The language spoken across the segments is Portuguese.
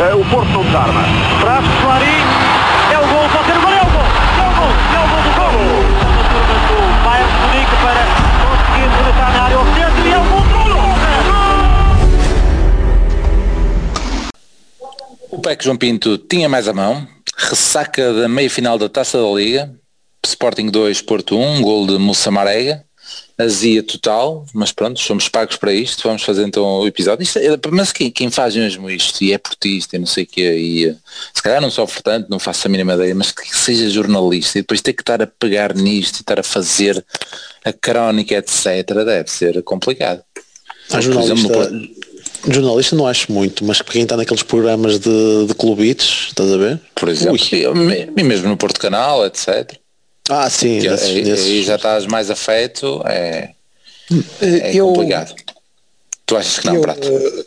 O Porto desarma. Traz Clarim. É o gol. Pode ser o gol. É o gol. É o gol. É o gol do gol. A turma do Bayern Munique para conseguir rematar na área oficial. E é o gol do O PEC João Pinto tinha mais a mão. Ressaca da meia-final da Taça da Liga. Sporting 2, Porto 1, gol de Moussa Marega azia total, mas pronto, somos pagos para isto, vamos fazer então o episódio. Isto, é, mas quem, quem faz mesmo isto e é portista e não sei o que, e se calhar não sofre tanto, não faço a mínima ideia, mas que seja jornalista e depois ter que estar a pegar nisto e estar a fazer a crónica, etc., deve ser complicado. A jornalista, exemplo, jornalista não acho muito, mas quem está naqueles programas de, de clubites, estás a ver? Por exemplo, e mesmo no Porto Canal, etc. Ah, sim. Que, desses, aí, desses... aí, já estás mais afeto, é, é eu, complicado. Tu achas que não, eu, Prato? Eh,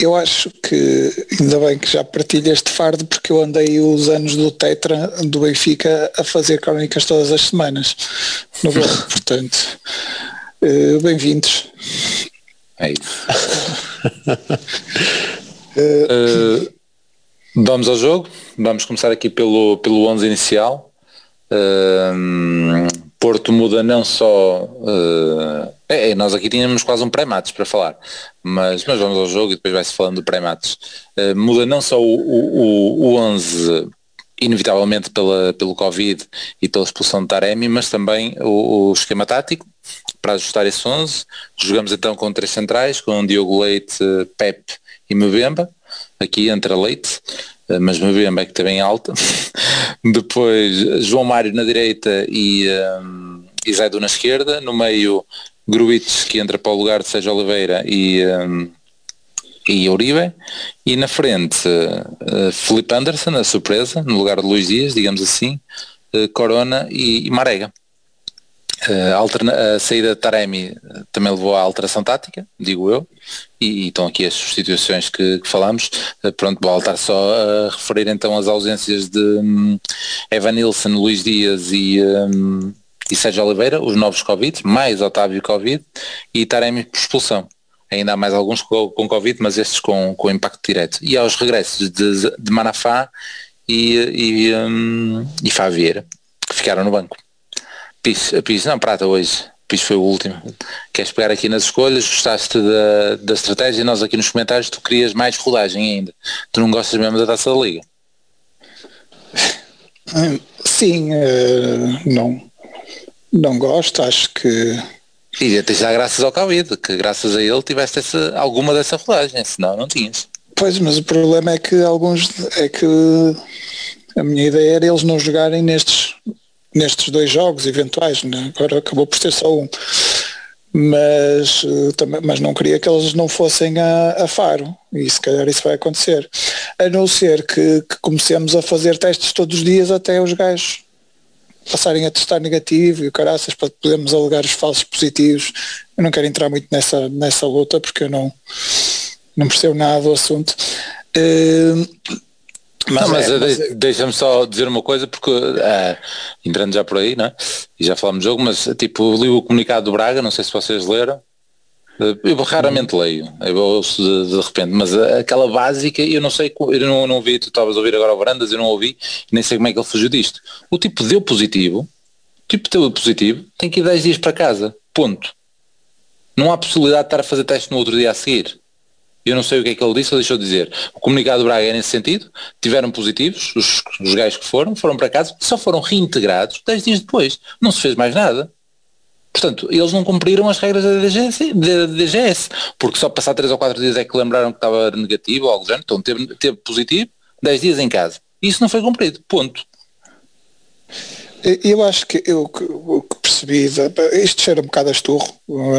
eu acho que ainda bem que já partilho este fardo porque eu andei os anos do Tetra do Benfica a fazer crónicas todas as semanas no gol, portanto uh, bem-vindos. É isso. uh, vamos ao jogo, vamos começar aqui pelo, pelo 11 inicial. Porto muda não só. Uh, é, nós aqui tínhamos quase um pré-matos para falar, mas, mas vamos ao jogo e depois vai-se falando do pré-matos. Uh, muda não só o, o, o 11 inevitavelmente pela, pelo Covid e pela expulsão de Taremi, mas também o, o, esquema tático para ajustar esse 11. Jogamos então com três centrais, com Diogo Leite, Pep e Mbemba, aqui entre a Leite. Eh, mas Mbemba é que também alta. Depois João Mário na direita e, um, e Zaidu na esquerda. No meio Gruites que entra para o lugar de Sérgio Oliveira e, um, e Uribe. E na frente uh, Felipe Anderson, a surpresa, no lugar de Luís Dias, digamos assim, uh, Corona e, e Marega. A, alterna, a saída de Taremi também levou à alteração tática, digo eu, e, e estão aqui as substituições que, que falamos. Pronto, vou voltar só a referir então as ausências de um, Evan Nilsson, Luís Dias e, um, e Sérgio Oliveira, os novos Covid, mais Otávio Covid e Taremi por expulsão. Ainda há mais alguns com, com Covid, mas estes com, com impacto direto. E aos regressos de, de Manafá e, e, um, e Favieira, que ficaram no banco. Pis, Pis, não, Prata hoje. Pis foi o último. Queres pegar aqui nas escolhas? Gostaste da, da estratégia? Nós aqui nos comentários tu querias mais rodagem ainda. Tu não gostas mesmo da taça da liga? Sim, uh, não. Não gosto, acho que. E até já graças ao Covid, que graças a ele tiveste essa, alguma dessa rodagem, senão não tinhas. Pois, mas o problema é que alguns é que a minha ideia era eles não jogarem nestes nestes dois jogos eventuais, né? agora acabou por ser só um. Mas, uh, também, mas não queria que eles não fossem a, a, Faro e se calhar isso vai acontecer. A não ser que, que comecemos a fazer testes todos os dias até os gajos passarem a testar negativo e o caraças para podermos alegar os falsos positivos. Eu não quero entrar muito nessa, nessa luta porque eu não, não percebo nada do assunto. Uh, mas, não, mas, é, mas... É- deixa-me só dizer uma coisa, porque uh, entrando já por aí, né? e já falámos do jogo, mas tipo, li o comunicado do Braga, não sei se vocês leram. Eu raramente hum. leio, eu ouço de, de, repente, mas aquela básica, eu não sei, eu não, não ouvi, tu estavas a ouvir agora o Varandas, eu não ouvi, nem sei como é que ele fugiu disto. O tipo deu positivo, o tipo deu positivo, tem que ir 10 dias para casa, ponto. Não há possibilidade de estar a fazer teste no outro dia a seguir. Eu não sei o que é que ele disse ou deixou de dizer. O comunicado do Braga é nesse sentido, tiveram positivos, os, os gajos que foram, foram para casa, só foram reintegrados 10 dias depois. Não se fez mais nada. Portanto, eles não cumpriram as regras da DGS, da DGS porque só passar 3 ou 4 dias é que lembraram que estava negativo ou algo do então teve, teve positivo, 10 dias em casa. Isso não foi cumprido, ponto. Eu acho que eu que percebi, isto cheira um bocado a esturro,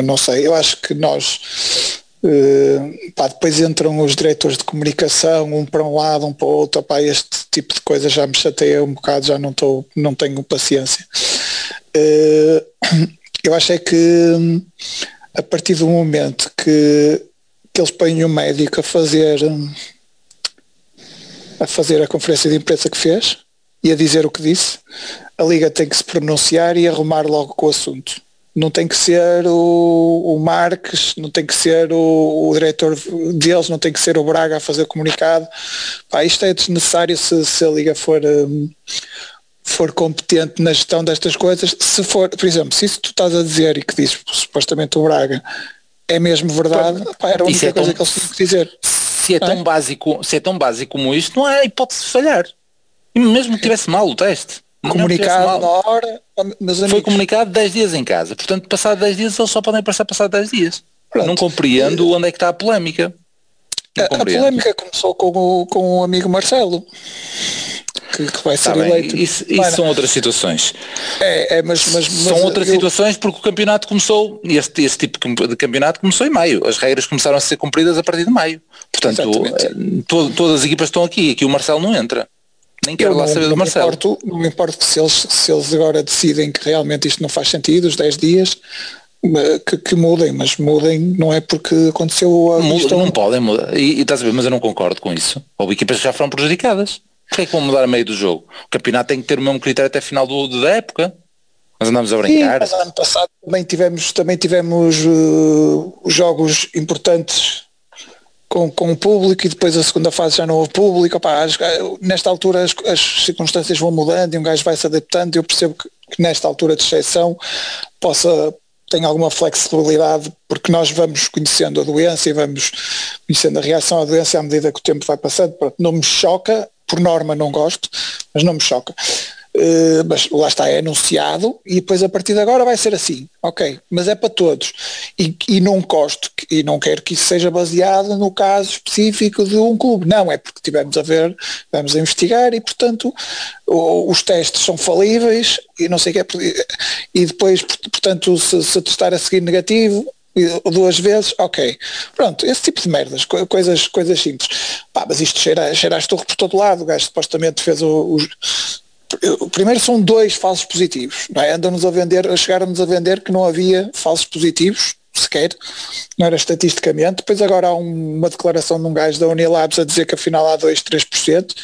não sei, eu acho que nós Uh, pá, depois entram os diretores de comunicação, um para um lado, um para o outro, pá, este tipo de coisa já me chateia um bocado, já não, tô, não tenho paciência. Uh, eu acho é que a partir do momento que, que eles põem o médico a fazer a fazer a conferência de imprensa que fez e a dizer o que disse, a Liga tem que se pronunciar e arrumar logo com o assunto. Não tem que ser o, o Marques, não tem que ser o, o, diretor deles, não tem que ser o Braga a fazer o comunicado. Pá, isto é desnecessário se, se a Liga for, um, for competente na gestão destas coisas. Se for, por exemplo, se isso tu estás a dizer e que diz supostamente o Braga é mesmo verdade, pá, era a única é coisa tão, que eles tinham que dizer. Se é, tão é? básico, se é tão básico como isto, não há hipótese de falhar. E mesmo que tivesse mal o teste comunicado na hora, meus amigos. Foi comunicado 10 dias em casa, portanto passado 10 dias eles só podem aparecer passado 10 dias. Pronto. Não compreendo onde é que está a polémica. A, a, polémica começou com o, com o amigo Marcelo. Que, que vai ser tá eleito. Isso, isso são outras situações. É, é mas, mas, são mas outras eu... situações porque o campeonato começou, esse, esse tipo de campeonato começou em maio. As regras começaram a ser cumpridas a partir de maio. Portanto, eh, to, todas as equipas estão aqui, aqui o Marcelo não entra. Nem quero eu lá não, saber do Marcelo. Importo, não me importo se eles, se eles agora decidem que realmente isto não faz sentido, os 10 dias, que, que, mudem, mas mudem não é porque aconteceu a Muda, Não podem mudar, e, e estás a ver, mas eu não concordo com isso. Houve equipas que já foram prejudicadas. Porquê é que vão mudar a meio do jogo? O campeonato tem que ter o mesmo critério até final do, da época. Nós andamos a brincar. Sim, mas ano passado também tivemos, também tivemos uh, jogos importantes com, com o público e depois a segunda fase já não houve público. Opa, as, nesta altura as, as, circunstâncias vão mudando e um gajo vai se adaptando. Eu percebo que, que nesta altura de exceção possa tem alguma flexibilidade porque nós vamos conhecendo a doença e vamos conhecendo a reação à doença à medida que o tempo vai passando. Pronto, não me choca, por norma não gosto, mas não me choca. Uh, mas lá está, é anunciado e depois a partir de agora vai ser assim, ok, mas é para todos e, e não gosto e não quero que isso seja baseado no caso específico de um clube, não, é porque tivemos a ver, vamos a investigar e portanto o, os testes são falíveis e não sei o que é, e depois portanto se, se testar a seguir negativo duas vezes, ok. Pronto, esse tipo de merdas, coisas, coisas simples. Pá, mas isto cheira, cheira a estorro por todo lado, o gajo supostamente fez o, primeiro são dois falsos positivos, é? Andam-nos a vender, chegaram-nos a vender que não havia falsos positivos, sequer, não era estatisticamente, depois agora há uma declaração de um gajo da Unilabs a dizer que afinal há 2, 3%,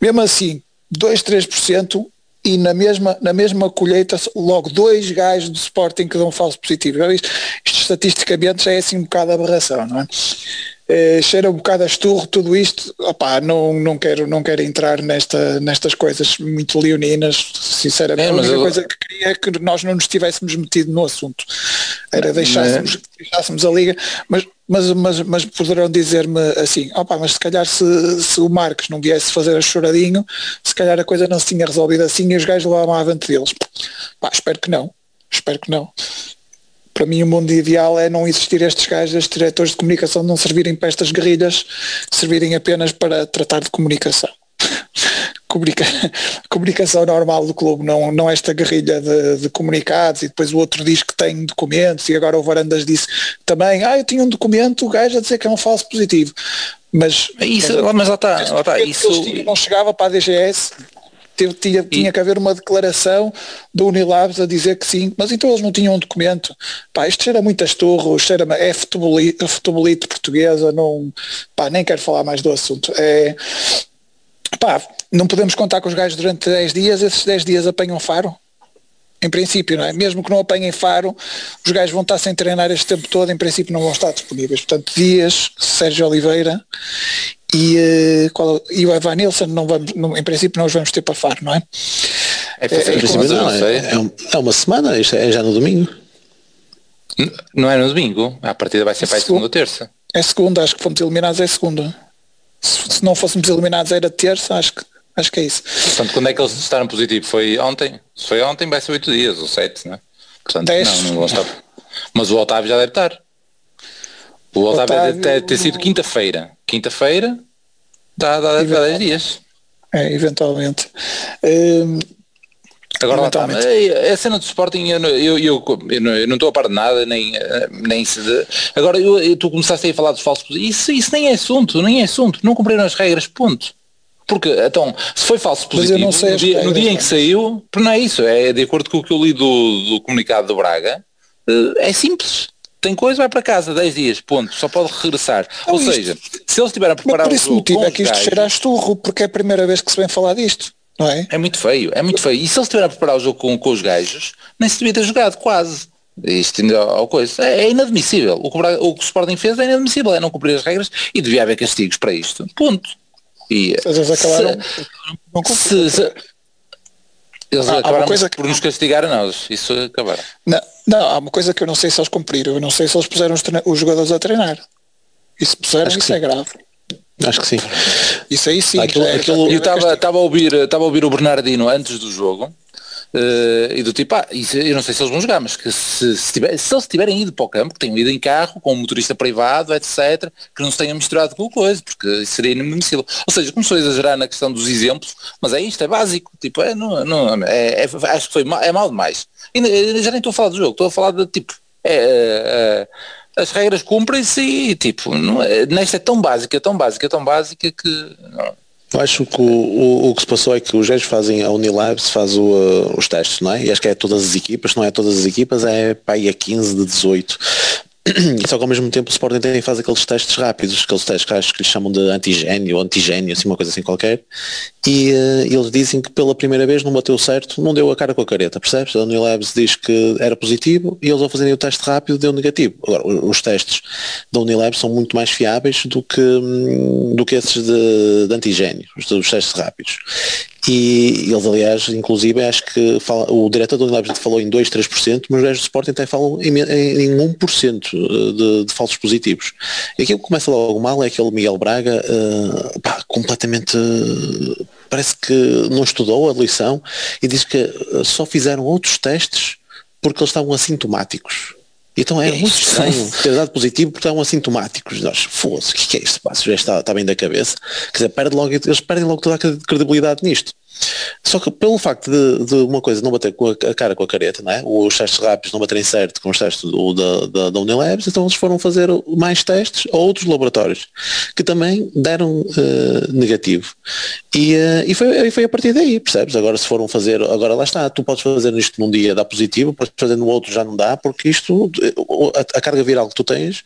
mesmo assim, 2, 3% e na mesma, na mesma colheita logo dois gajos do Sporting que dão falso positivo. Isto, isto estatisticamente já é assim um bocado aberração, não é? eh, cheira um bocado a esturro tudo isto, opá, não, não, quero, não quero entrar nesta, nestas coisas muito leoninas, sinceramente, é, a única eu... coisa que queria é que nós não nos tivéssemos metido no assunto, era deixássemos, é. deixássemos a liga, mas, mas, mas, mas poderão dizer-me assim, opá, mas se calhar se, se o Marcos não viesse fazer a choradinho, se calhar a coisa não se tinha resolvido assim e os gajos levavam avante deles. Pá, espero que não, espero que não para mim o mundo ideal é não existir estes gajos, estes diretores de comunicação não servirem para estas guerrilhas, servirem apenas para tratar de comunicação. Comunica, comunicação normal do clube, não, não esta guerrilha de, de, comunicados e depois o outro diz que tem documentos e agora o Varandas disse também, ah, eu tinha um documento, o gajo a dizer que é um falso positivo. Mas, isso, mas, mas lá está, lá está isso... não chegava para a DGS, teve, tinha, tinha que haver uma declaração do Unilabs a dizer que sim, mas então eles não tinham um documento. Pá, isto cheira muito a estorro, cheira é futebolite, futebolite portuguesa, não, pá, nem quero falar mais do assunto. É, pá, não podemos contar com os gajos durante 10 dias, esses 10 dias apanham faro? Em princípio, não é? Mesmo que não apanhem faro, os gajos vão estar sem treinar este tempo todo, em princípio não vão estar disponíveis. Portanto, Dias, Sérgio Oliveira e, uh, qual, e o Evan Nilsson não vamos, não, em princípio não os vamos ter para faro, não é? É, é, é, não, é, é, é, uma semana, isto é já no domingo. Não é no domingo, a partida vai ser para a segunda ou terça. É segunda, acho que fomos eliminados é segunda. Se, se não fôssemos eliminados era terça, acho que acho que é isso. Portanto, quando é que eles estaram positivo? Foi ontem? Se foi ontem vai ser oito dias, ou sete, não é? Portanto, Dez. não, não vão estar. Mas o Otávio já deve estar. O Otávio, Otávio deve ter, sido quinta-feira. Quinta-feira dá, dá, dá 10 dias. É, eventualmente. Hum, Agora lá está. A cena do Sporting, eu, eu, eu, eu não estou a par de nada, nem, nem se de... Agora eu, tu começaste a falar dos falsos isso, isso nem é assunto, nem é assunto. Não cumpriram as regras, ponto. Porque, então, se foi falso positivo, no dia, no dia, em que saiu, não é isso, é de acordo com o que eu li do, do comunicado do Braga, eh, é simples tem coisa, vai para casa 10 dias, ponto, só pode regressar. Não, Ou isto, seja, se eles estiverem a preparar por esse motivo é que isto cheira a esturro, porque é a primeira vez que se vem falar disto, não é? É muito feio, é muito feio. E se eles estiverem a preparar o jogo com, com os gajos, nem se devia ter jogado, quase. Isto ainda ao coisa. É, é inadmissível. O que, o que o Sporting fez é inadmissível, é não cumprir as regras e devia haver castigos para isto. Ponto. E, eles acabaram, se, se, se, eles ah, acabaram coisa que... por nos castigar a nós. Isso acabaram. Não, não, há uma coisa que eu não sei se eles cumpriram. Eu não sei se eles puseram os, os jogadores a treinar. E se puseram, Acho isso é grave. Acho que sim. Isso aí sim. Aquilo, é, aquilo, eu estava a ouvir, estava a ouvir o Bernardino antes do jogo Uh, e do tipo, ah, isso, eu não sei se eles vão jogar, mas que se, se, tiver, se eles tiverem ido para o campo, que tenham ido em carro, com um motorista privado, etc., que não se tenham misturado com o coisa, porque isso seria inadmissível. Ou seja, começou a exagerar na questão dos exemplos, mas é isto, é básico, tipo, é, não, não, é, é acho que foi mal, é mal demais. E já nem estou a falar do jogo, estou a falar de tipo, é, é, é as regras cumprem-se e tipo, não, é, nesta é tão básica, tão básica, tão básica que. Não, acho que o, o, o, que se passou é que os gajos fazem, a Unilabs faz o, uh, os testes, não é? E acho que é todas as equipas, não é todas as equipas, é aí a 15 de 18. Só que ao mesmo tempo o Sporting também faz aqueles testes rápidos, aqueles testes que acho que lhes chamam de antigênio ou antigênio, assim uma coisa assim qualquer, e uh, eles dizem que pela primeira vez não bateu certo, não deu a cara com a careta, percebes? A Unilabs diz que era positivo e eles ao fazerem o teste rápido deu negativo. Agora, os testes da Unilabs são muito mais fiáveis do que, hum, do que esses de, de antigênio, os, os testes rápidos. E eles, aliás, inclusive, acho que fala, o diretor do Unilabs falou em 2, 3%, mas os gajos do Sporting até falam em, em, em 1% de, de falsos positivos. E aquilo que começa logo mal é aquele Miguel Braga uh, pá, completamente uh, parece que não estudou a lição e diz que só fizeram outros testes porque eles estavam assintomáticos. Então é, é muito estranho ter dado positivo porque estavam assintomáticos. Nós, foda-se, o que é isto? Pá, já está, está bem da cabeça. Quer dizer, perde logo, eles perdem logo toda a credibilidade nisto. Só que pelo facto de, de, uma coisa não bater com a, cara com a careta, não é? os testes rápidos não baterem certo com os testes do, da, da, da Unilabs, então eles foram fazer mais testes a outros laboratórios que também deram uh, negativo. E, uh, e, foi, e foi a partir daí, percebes? Agora se foram fazer, agora lá está, tu podes fazer isto num dia dá positivo, podes fazer no outro já não dá, porque isto, a, a carga viral que tu tens,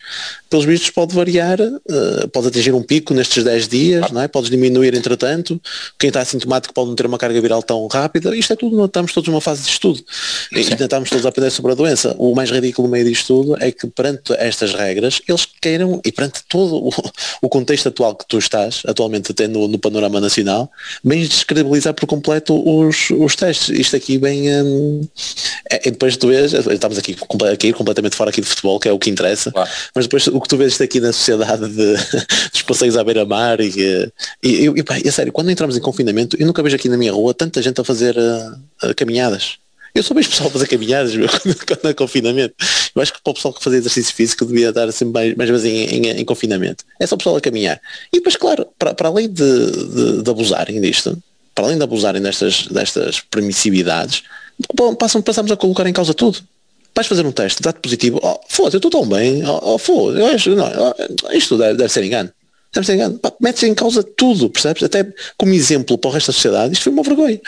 pelos vistos pode variar, uh, pode atingir um pico nestes 10 dias, não é? Podes diminuir entretanto, quem está assintomático pode não ter uma carga viral tão rápida, isto é tudo, estamos todos numa fase de estudo Sim. e tentamos todos aprender sobre a doença. O mais ridículo no meio disto tudo é que perante estas regras, eles queiram, e perante todo o, o contexto atual que tu estás, atualmente tendo no panorama nacional, bem descredibilizar por completo os, os testes. Isto aqui bem, hum, é, depois tu vês, estamos aqui, aqui completamente fora aqui de futebol, que é o que interessa, mas depois o que tu vês isto aqui na sociedade de, dos passeios à beira-mar e, e, e, e, pá, é sério, quando entramos em confinamento, eu nunca vejo aqui na minha rua tanta gente a fazer uh, uh, caminhadas. Eu sou bem pessoal a fazer caminhadas meu, quando é confinamento. Eu acho que para o pessoal que fazia exercício físico devia estar sempre mais, mais vezes em, em, em, confinamento. É só o pessoal a caminhar. E depois, claro, para, para além de, de, de, abusarem disto, para além de abusarem destas, destas permissividades, passam, passamos a colocar em causa tudo. Vais fazer um teste, dá-te positivo, oh, foda-se, eu estou tão bem, oh, oh foda-se, oh, isto deve, deve ser engano. Estamos engano. Metes em causa tudo, percebes? Até como exemplo para o resto da sociedade, isto foi uma vergonha.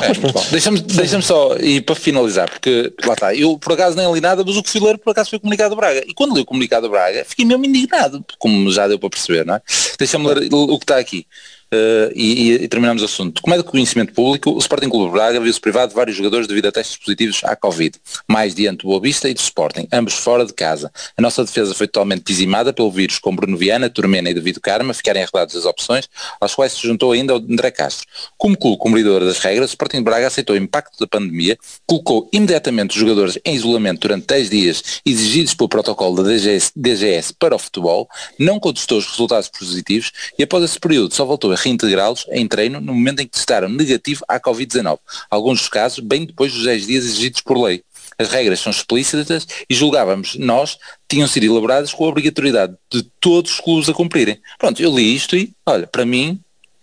É, Deixa-me deixa só, e para finalizar, porque lá está, eu por acaso nem li nada, mas o que fui ler por acaso foi o comunicado do Braga. E quando li o comunicado do Braga, fiquei mesmo indignado, como já deu para perceber, não é? Deixa-me ler o que está aqui. Uh, e, e, terminamos o assunto. Como é de conhecimento público, o Sporting Clube Braga viu-se privado de vários jogadores devido a testes positivos à Covid, mais diante do Boa Vista e do Sporting, ambos fora de casa. A nossa defesa foi totalmente dizimada pelo vírus, com Bruno Viana, Turmena e David Karma ficarem arredados as opções, às quais se juntou ainda o André Castro. Como clube cumpridor das regras, o Sporting Braga aceitou o impacto da pandemia, colocou imediatamente os jogadores em isolamento durante 10 dias exigidos pelo protocolo da DGS, DGS para o futebol, não contestou os resultados positivos e após esse período só voltou a reintegrá-los em treino no momento em que testaram negativo à Covid-19, alguns dos casos bem depois dos 10 dias exigidos por lei. As regras são explícitas e julgávamos nós tinham sido elaboradas com a obrigatoriedade de todos os clubes a cumprirem. Pronto, eu li isto e, olha, para mim,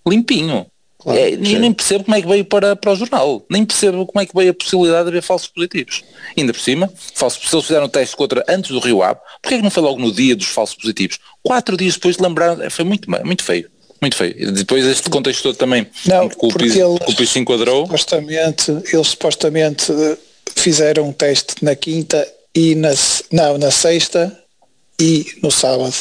limpinho. Claro, é, nem percebo como é que veio para, para o jornal, nem percebo como é que veio a possibilidade de haver falsos positivos. Ainda por cima, falsos, se eles fizeram o teste contra antes do Rio Ave, porquê é que não foi logo no dia dos falsos positivos? Quatro dias depois lembraram, foi muito, muito feio. Muito feio. Depois este contexto todo também não, porque eles, se enquadrou. Supostamente, eles supostamente eh, fizeram um teste na quinta e na, não, na sexta e no sábado.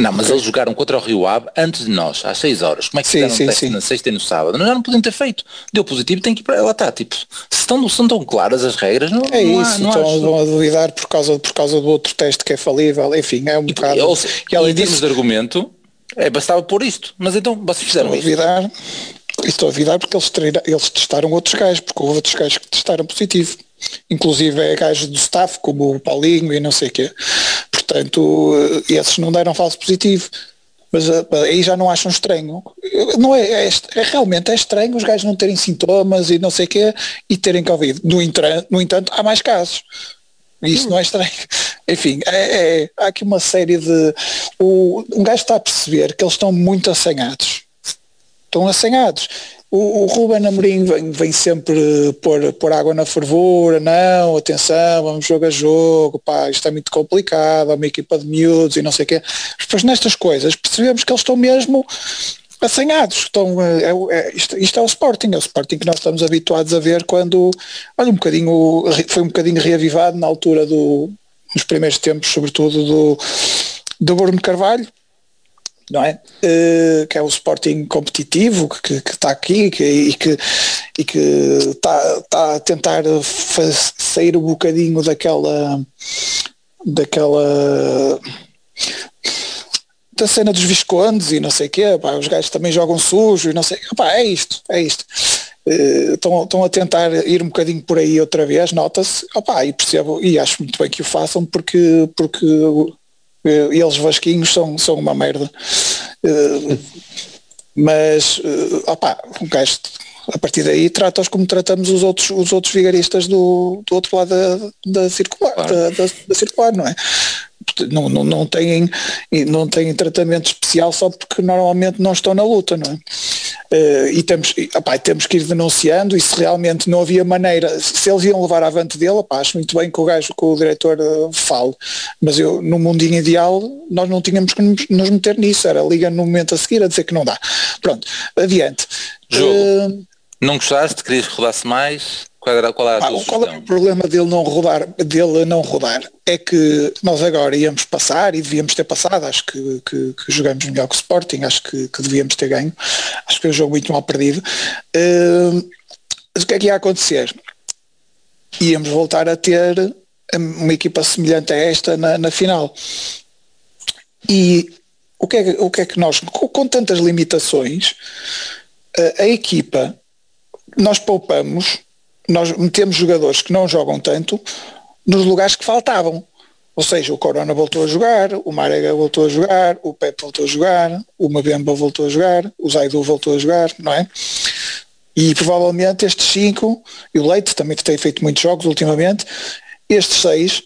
Não, mas eles jogaram contra o Rio Ave antes de nós, às 6 horas. Como é que sim, fizeram sim, teste sim. na sexta e no sábado? Nós já não podiam ter feito. Deu positivo, tem que ir para lá está. Tipo, se estão, se estão claras as regras, não é não isso. Há, não estão a duvidar por causa, por causa do outro teste que é falível. Enfim, é um e, bocado. E, em termos de argumento, é, bastava pôr isto. Mas então vocês fizeram isto. Duvidar, estou a duvidar porque eles, treina, eles testaram outros gajos, porque houve outros gajos que testaram positivo. Inclusive é gajos do staff, como o Paulinho e não sei o quê. Portanto, eh, esses não deram falso positivo. Mas eh, aí já não acham estranho. Não é, é, é, realmente é estranho os gajos não terem sintomas e não sei o quê e terem Covid. No, no entanto, há mais casos. Isso não é estranho. Enfim, é, é, há aqui uma série de. O, um gajo está a perceber que eles estão muito assanhados. Estão assanhados. O, o Ruben Amorim vem, vem sempre pôr, pôr água na fervura, não, atenção, vamos jogo a jogo, pá, isto é muito complicado, há uma equipa de miúdos e não sei o quê. Depois nestas coisas percebemos que eles estão mesmo assanhados. Estão, é, é, isto, isto, é o Sporting, é o Sporting que nós estamos habituados a ver quando, olha, um bocadinho, foi um bocadinho reavivado na altura do, nos primeiros tempos, sobretudo do, do Bruno Carvalho, não é? Uh, que é o Sporting competitivo que, está aqui que, e que e que está tá a tentar sair um bocadinho daquela daquela da cena dos viscondes e não sei o quê, pá, os gajos também jogam sujo e não sei, pá, é isto, é isto. Estão, uh, a tentar ir um bocadinho por aí outra vez, nota-se, e percebo, e acho muito bem que o façam porque, porque uh, eles vasquinhos são, são uma merda. Uh, mas, opá, um gajo a partir daí trata-os como tratamos os outros, os outros vigaristas do, do outro lado da, da circular, claro. da, da, da, circular, não é? não, não, não, têm, não têm tratamento especial só porque normalmente não estão na luta, não é? Uh, e temos, opa, temos que ir denunciando e se realmente não havia maneira, se eles iam levar avante dele, opa, acho muito bem que o gajo, que o diretor uh, fale, mas eu, no mundinho ideal, nós não tínhamos que nos meter nisso, era liga no momento a seguir a dizer que não dá. Pronto, adiante. Jogo. Uh, não gostaste? Querias que rodasse mais? Qual, era, qual, era ah, qual é o problema dele não rodar, dele não rodar? É que nós agora íamos passar e devíamos ter passado, acho que, que, que jogamos melhor que o Sporting, acho que, que, devíamos ter ganho, acho que foi um jogo muito mal perdido. Uh, mas o que é que ia acontecer? Íamos voltar a ter uma equipa semelhante a esta na, na final. E o que, é, o que é que nós, com, com tantas limitações, a, a equipa, nós poupamos nós metemos jogadores que não jogam tanto nos lugares que faltavam. Ou seja, o Corona voltou a jogar, o Marega voltou a jogar, o Pepe voltou a jogar, o Mabemba voltou a jogar, o Zaidu voltou a jogar, não é? E provavelmente estes cinco, e o Leite também tem feito muitos jogos ultimamente, estes seis,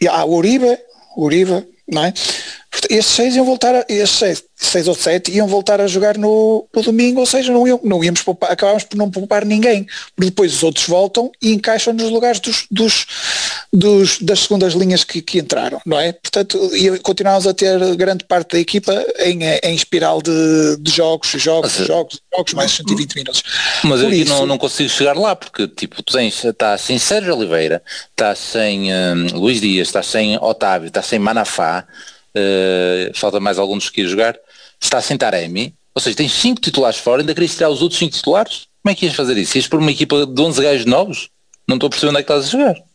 e há o Uribe, o Uribe, não é? Estes seis iam voltar, a, seis, seis ou sete iam voltar a jogar no, no domingo, ou seja, não, iam, não íamos poupar, acabámos por não poupar ninguém, depois os outros voltam e encaixam nos lugares dos, dos, dos das segundas linhas que, que, entraram, não é? Portanto, continuámos a ter grande parte da equipa em, em espiral de, de jogos, jogos, mas, jogos, jogos, mais 120 minutos. Mas por eu isso, não, não consigo chegar lá, porque tipo, tu tens, estás sem Sérgio Oliveira, estás sem um, Luís Dias, estás sem Otávio, estás sem Manafá, uh, falta mais algum dos que ir jogar, está sem Taremi, ou seja, tens 5 titulares fora, ainda querias tirar os outros 5 titulares? Como é que ias fazer isso? Ias por uma equipa de 11 gajos novos? Não estou a perceber onde é que estás a jogar.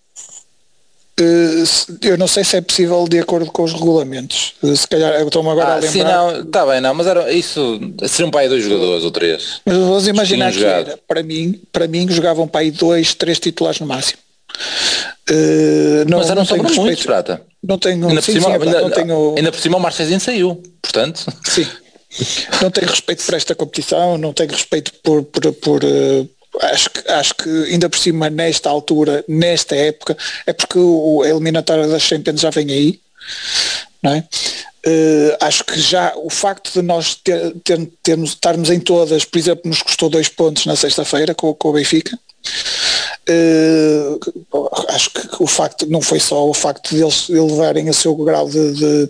Uh, eu não sei se é possível de acordo com os regulamentos. Uh, se calhar eu estou-me agora ah, a lembrar. Sim, não, está bem, não, mas era isso seriam para aí dois jogadores ou três. Mas vamos imaginar que era, para mim, para mim jogavam para aí dois, três titulares no máximo. Uh, não, mas tenho respeito. Muitos, prata. Não tenho, ainda, sim, por cima, sim, ainda, não tenho... ainda por cima o Marchezinho saiu, portanto. Sim. Não tenho respeito por esta competição, não tenho respeito por, por, por acho, que, acho que ainda por cima nesta altura, nesta época, é porque o, a eliminatória das Champions já vem aí, não é? Uh, acho que já o facto de nós ter, ter, termos, estarmos em todas, por exemplo, nos custou dois pontos na sexta-feira com, com o Benfica, Uh, acho que o facto não foi só o facto de eles elevarem o seu grau de, de,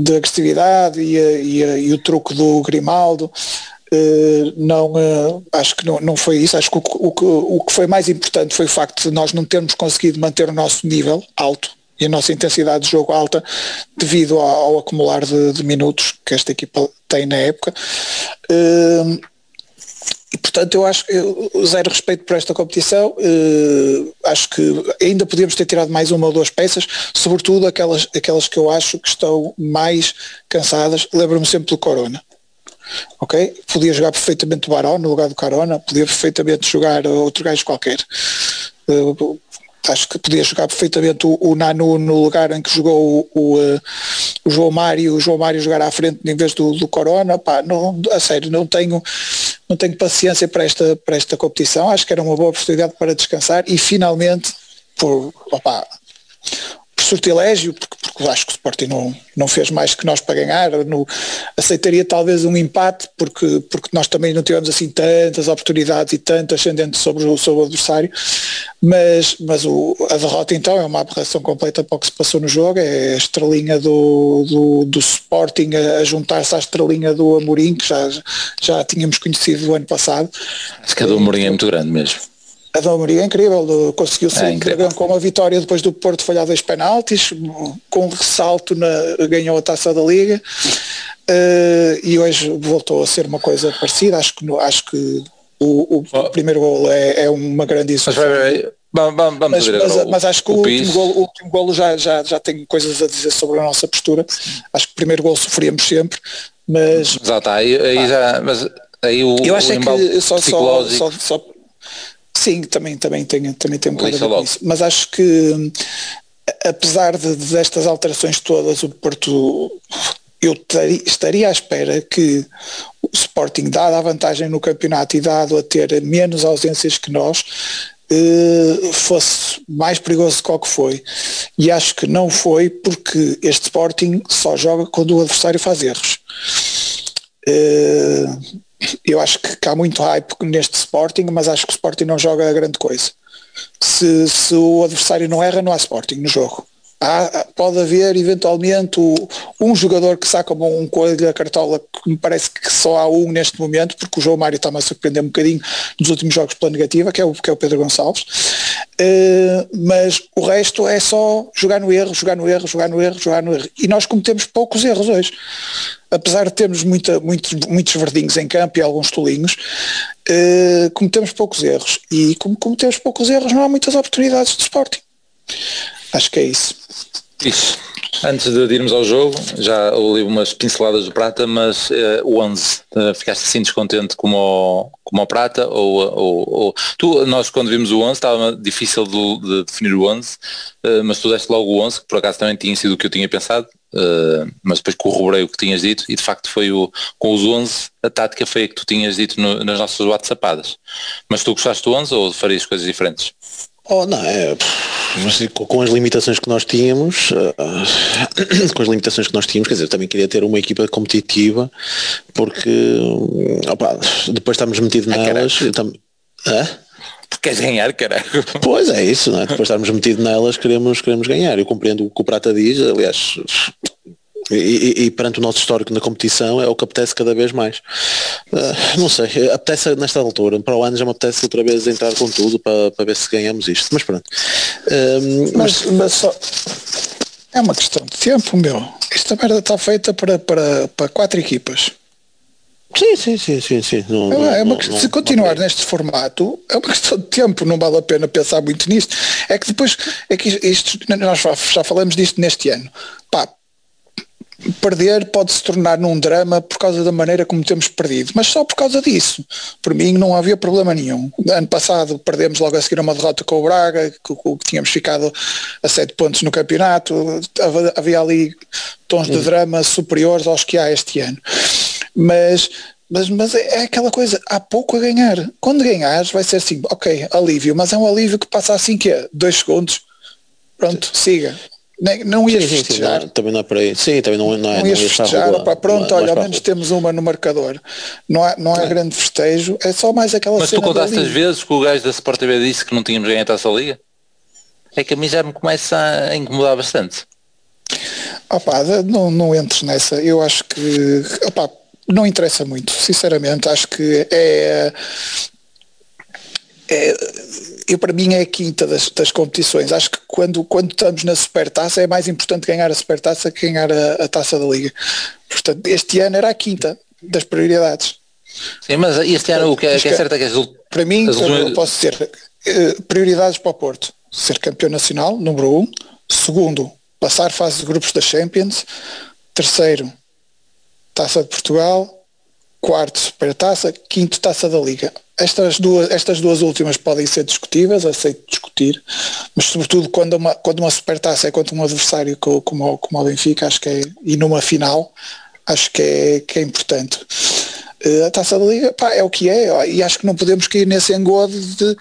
de agressividade e, e, e, o truque do Grimaldo. Uh, não uh, acho que não, não foi isso acho que o, o, o que foi mais importante foi o facto de nós não termos conseguido manter o nosso nível alto e a nossa intensidade de jogo alta devido ao, ao acumular de, de, minutos que esta equipa tem na época. Uh, e portanto eu acho eu, zero respeito por esta competição, uh, acho que ainda podíamos ter tirado mais uma ou duas peças, sobretudo aquelas, aquelas que eu acho que estão mais cansadas, lembro-me sempre do Corona. Ok? Podia jogar perfeitamente o Barão no lugar do Corona, podia perfeitamente jogar outro gajo qualquer. Uh, acho que podia jogar perfeitamente o, o, Nanu no lugar em que jogou o, o, uh, o, João Mário, o João Mário jogar à frente em vez do, do Corona, pá, não, a sério, não tenho, não tenho paciência para esta, para esta competição, acho que era uma boa oportunidade para descansar e finalmente, por, por sortilégio, porque, porque acho que o Sporting não, não fez mais que nós para ganhar, no, aceitaria talvez um empate, porque, porque nós também não tivemos assim tantas oportunidades e tanto ascendente sobre o, sobre o adversário, mas, mas o, a derrota então é uma aberração completa para o que se passou no jogo, é a estrelinha do, do, do Sporting a, a juntar-se à estrelinha do Amorim, que já, já tínhamos conhecido o ano passado. Acho que a do Amorim é muito grande mesmo. A Dom Maria é incrível, conseguiu ser é dragão com uma vitória depois do Porto falhar dois penaltis, com um ressalto na, ganhou a taça da Liga uh, e hoje voltou a ser uma coisa parecida. Acho que, acho que o, o oh. primeiro gol é, é uma grande execução. Vamos, vamos, vamos mas, mas, mas, acho que o, o último golo, o último golo já, já, já tem coisas a dizer sobre a nossa postura. Acho que o primeiro golo sofríamos sempre, mas. Exato, aí, aí já. Mas aí o, eu acho o é que só, só, só, só Sim, também, também tem, também tem um bocado a ver com isso. Mas acho que apesar de, destas alterações todas, o Porto eu estaria à espera que o Sporting, dada a vantagem no campeonato e dado a ter menos ausências que nós, eh, fosse mais perigoso do que foi. E acho que não foi porque este Sporting só joga quando o adversário faz erros. Eh, eu acho que há muito hype neste Sporting, mas acho que o Sporting não joga grande coisa. Se, se o adversário não erra, não há Sporting no jogo. Há, pode haver eventualmente um jogador que saca um coelho da cartola que me parece que só há um neste momento, porque o João Mário está-me a surpreender um bocadinho nos últimos jogos pela negativa, que é o, que é o Pedro Gonçalves. Uh, mas o resto é só jogar no erro, jogar no erro, jogar no erro, jogar no erro. E nós cometemos poucos erros hoje apesar de termos muita, muitos, muitos verdinhos em campo e alguns tolinhos, uh, cometemos poucos erros. E como cometemos poucos erros, não há muitas oportunidades de Sporting. Acho que é isso. Isso. Antes de irmos ao jogo, já li umas pinceladas do Prata, mas uh, o 11, uh, ficaste assim descontente como o, como o Prata? Ou, ou, ou, tu, nós quando vimos o 11 estava difícil de, de definir o 11, uh, mas tu deste logo o 11, que por acaso também tinha sido o que eu tinha pensado, mas depois corroborei o que tinhas dito e de facto foi o, com os 11 a tática foi a que tu tinhas dito no, nas nossas WhatsAppadas. Mas tu gostaste do 11 ou farias coisas diferentes? Oh, não, é, com as limitações que nós tínhamos, uh, com as limitações que nós tínhamos, quer dizer, eu também queria ter uma equipa competitiva, porque opa, depois estamos metidos ah, nelas. Tam, queres ganhar, caralho. Pois é isso, não é? Depois estarmos metidos nelas, queremos, queremos ganhar. Eu compreendo o que o Prata diz, aliás, e, e, e, perante o nosso histórico na competição é o que apetece cada vez mais. Uh, não sei, apetece nesta altura, para o ano já me apetece outra vez entrar com tudo para, para ver se ganhamos isto, mas pronto. Uh, mas, mas só é uma questão de tempo, meu. Esta merda está feita para, para, para quatro equipas. Sim, sim, sim, sim, sim. Não, é, é uma, não, se continuar neste formato, é uma questão de tempo, não vale a pena pensar muito nisto. É que depois, é que isto, nós já falamos disto neste ano. Pá, perder pode se tornar num drama por causa da maneira como temos perdido, mas só por causa disso. Por mim não havia problema nenhum. Ano passado perdemos logo a seguir uma derrota com o Braga, que, que tínhamos ficado a sete pontos no campeonato, havia ali tons de hum. drama superiores aos que há este ano mas mas, mas é, é aquela coisa, há pouco a ganhar. Quando ganhares vai ser assim, ok, alívio, mas é um alívio que passa assim que é, dois segundos, pronto, siga. Nem, não ias sim, festejar. Sim, não, também não é para aí. Sim, também não, não é. Não ias não festejar, opa, pronto, não, olha, ao menos temos uma no marcador. Não há, não há é. grande festejo, é só mais aquela Mas tu contaste as vezes que o gajo da Sport TV disse que não tínhamos ganho a taça liga? É que a mim já me começa a incomodar bastante. Opa, não, não entres nessa. Eu acho que opa, não interessa muito, sinceramente. Acho que é, é eu, para mim é a quinta das, das, competições. Acho que quando, quando estamos na supertaça é mais importante ganhar a supertaça que ganhar a, a taça da liga. Portanto, este ano era a quinta das prioridades. Sim, mas este ano o que é, que é certo é que as, para mim as últimas... posso ser eh, prioridades para o Porto. Ser campeão nacional, número um. Segundo, passar fase de grupos da Champions. Terceiro, Taça de Portugal. Quarto, Supertaça. Quinto, Taça da Liga. Estas duas, estas duas últimas podem ser discutíveis, aceito discutir, mas sobretudo quando uma, quando uma supertaça é contra um adversário como, como, como o Benfica, acho que é, e numa final, acho que é, que é importante. Uh, a taça da Liga pá, é o que é, e acho que não podemos cair nesse engode de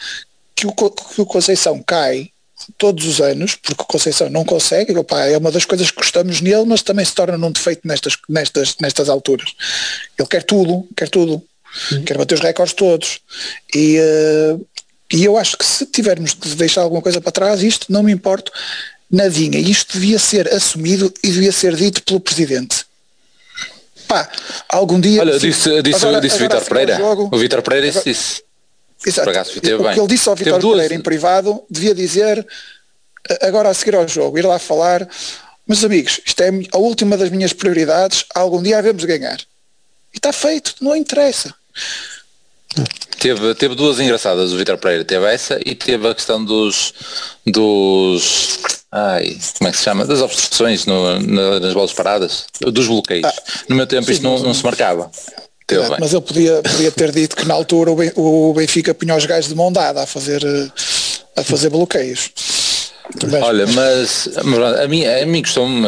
que o, que o Conceição cai todos os anos, porque o Conceição não consegue, opa, é uma das coisas que gostamos nele, mas também se torna num defeito nestas, nestas, nestas alturas. Ele quer tudo, quer tudo. Uhum. Quer bater os recordes todos. E, uh, e eu acho que se tivermos de deixar alguma coisa para trás, isto não me importo nadinha. Isto devia ser assumido e devia ser dito pelo Presidente. Pá, algum dia... Olha, disse, disse, agora, disse Vitor Pereira. Jogo, o Vitor Pereira disse isso. Exato. o que ele disse ao Vitor Pereira em privado devia dizer agora a seguir ao jogo, ir lá falar meus amigos, isto é a última das minhas prioridades, algum dia havemos ganhar. E está feito, não interessa. Teve, teve duas engraçadas o Vitor Pereira, teve essa e teve a questão dos dos ai, como é que se chama? Das obstruções no, nas bolas paradas, dos bloqueios. Ah, no meu tempo sim, isto não, não se marcava. Mas ele podia, podia ter dito que na altura o Benfica punha os gajos de mão dada a fazer, a fazer bloqueios. Olha, mas, mas a mim, a mim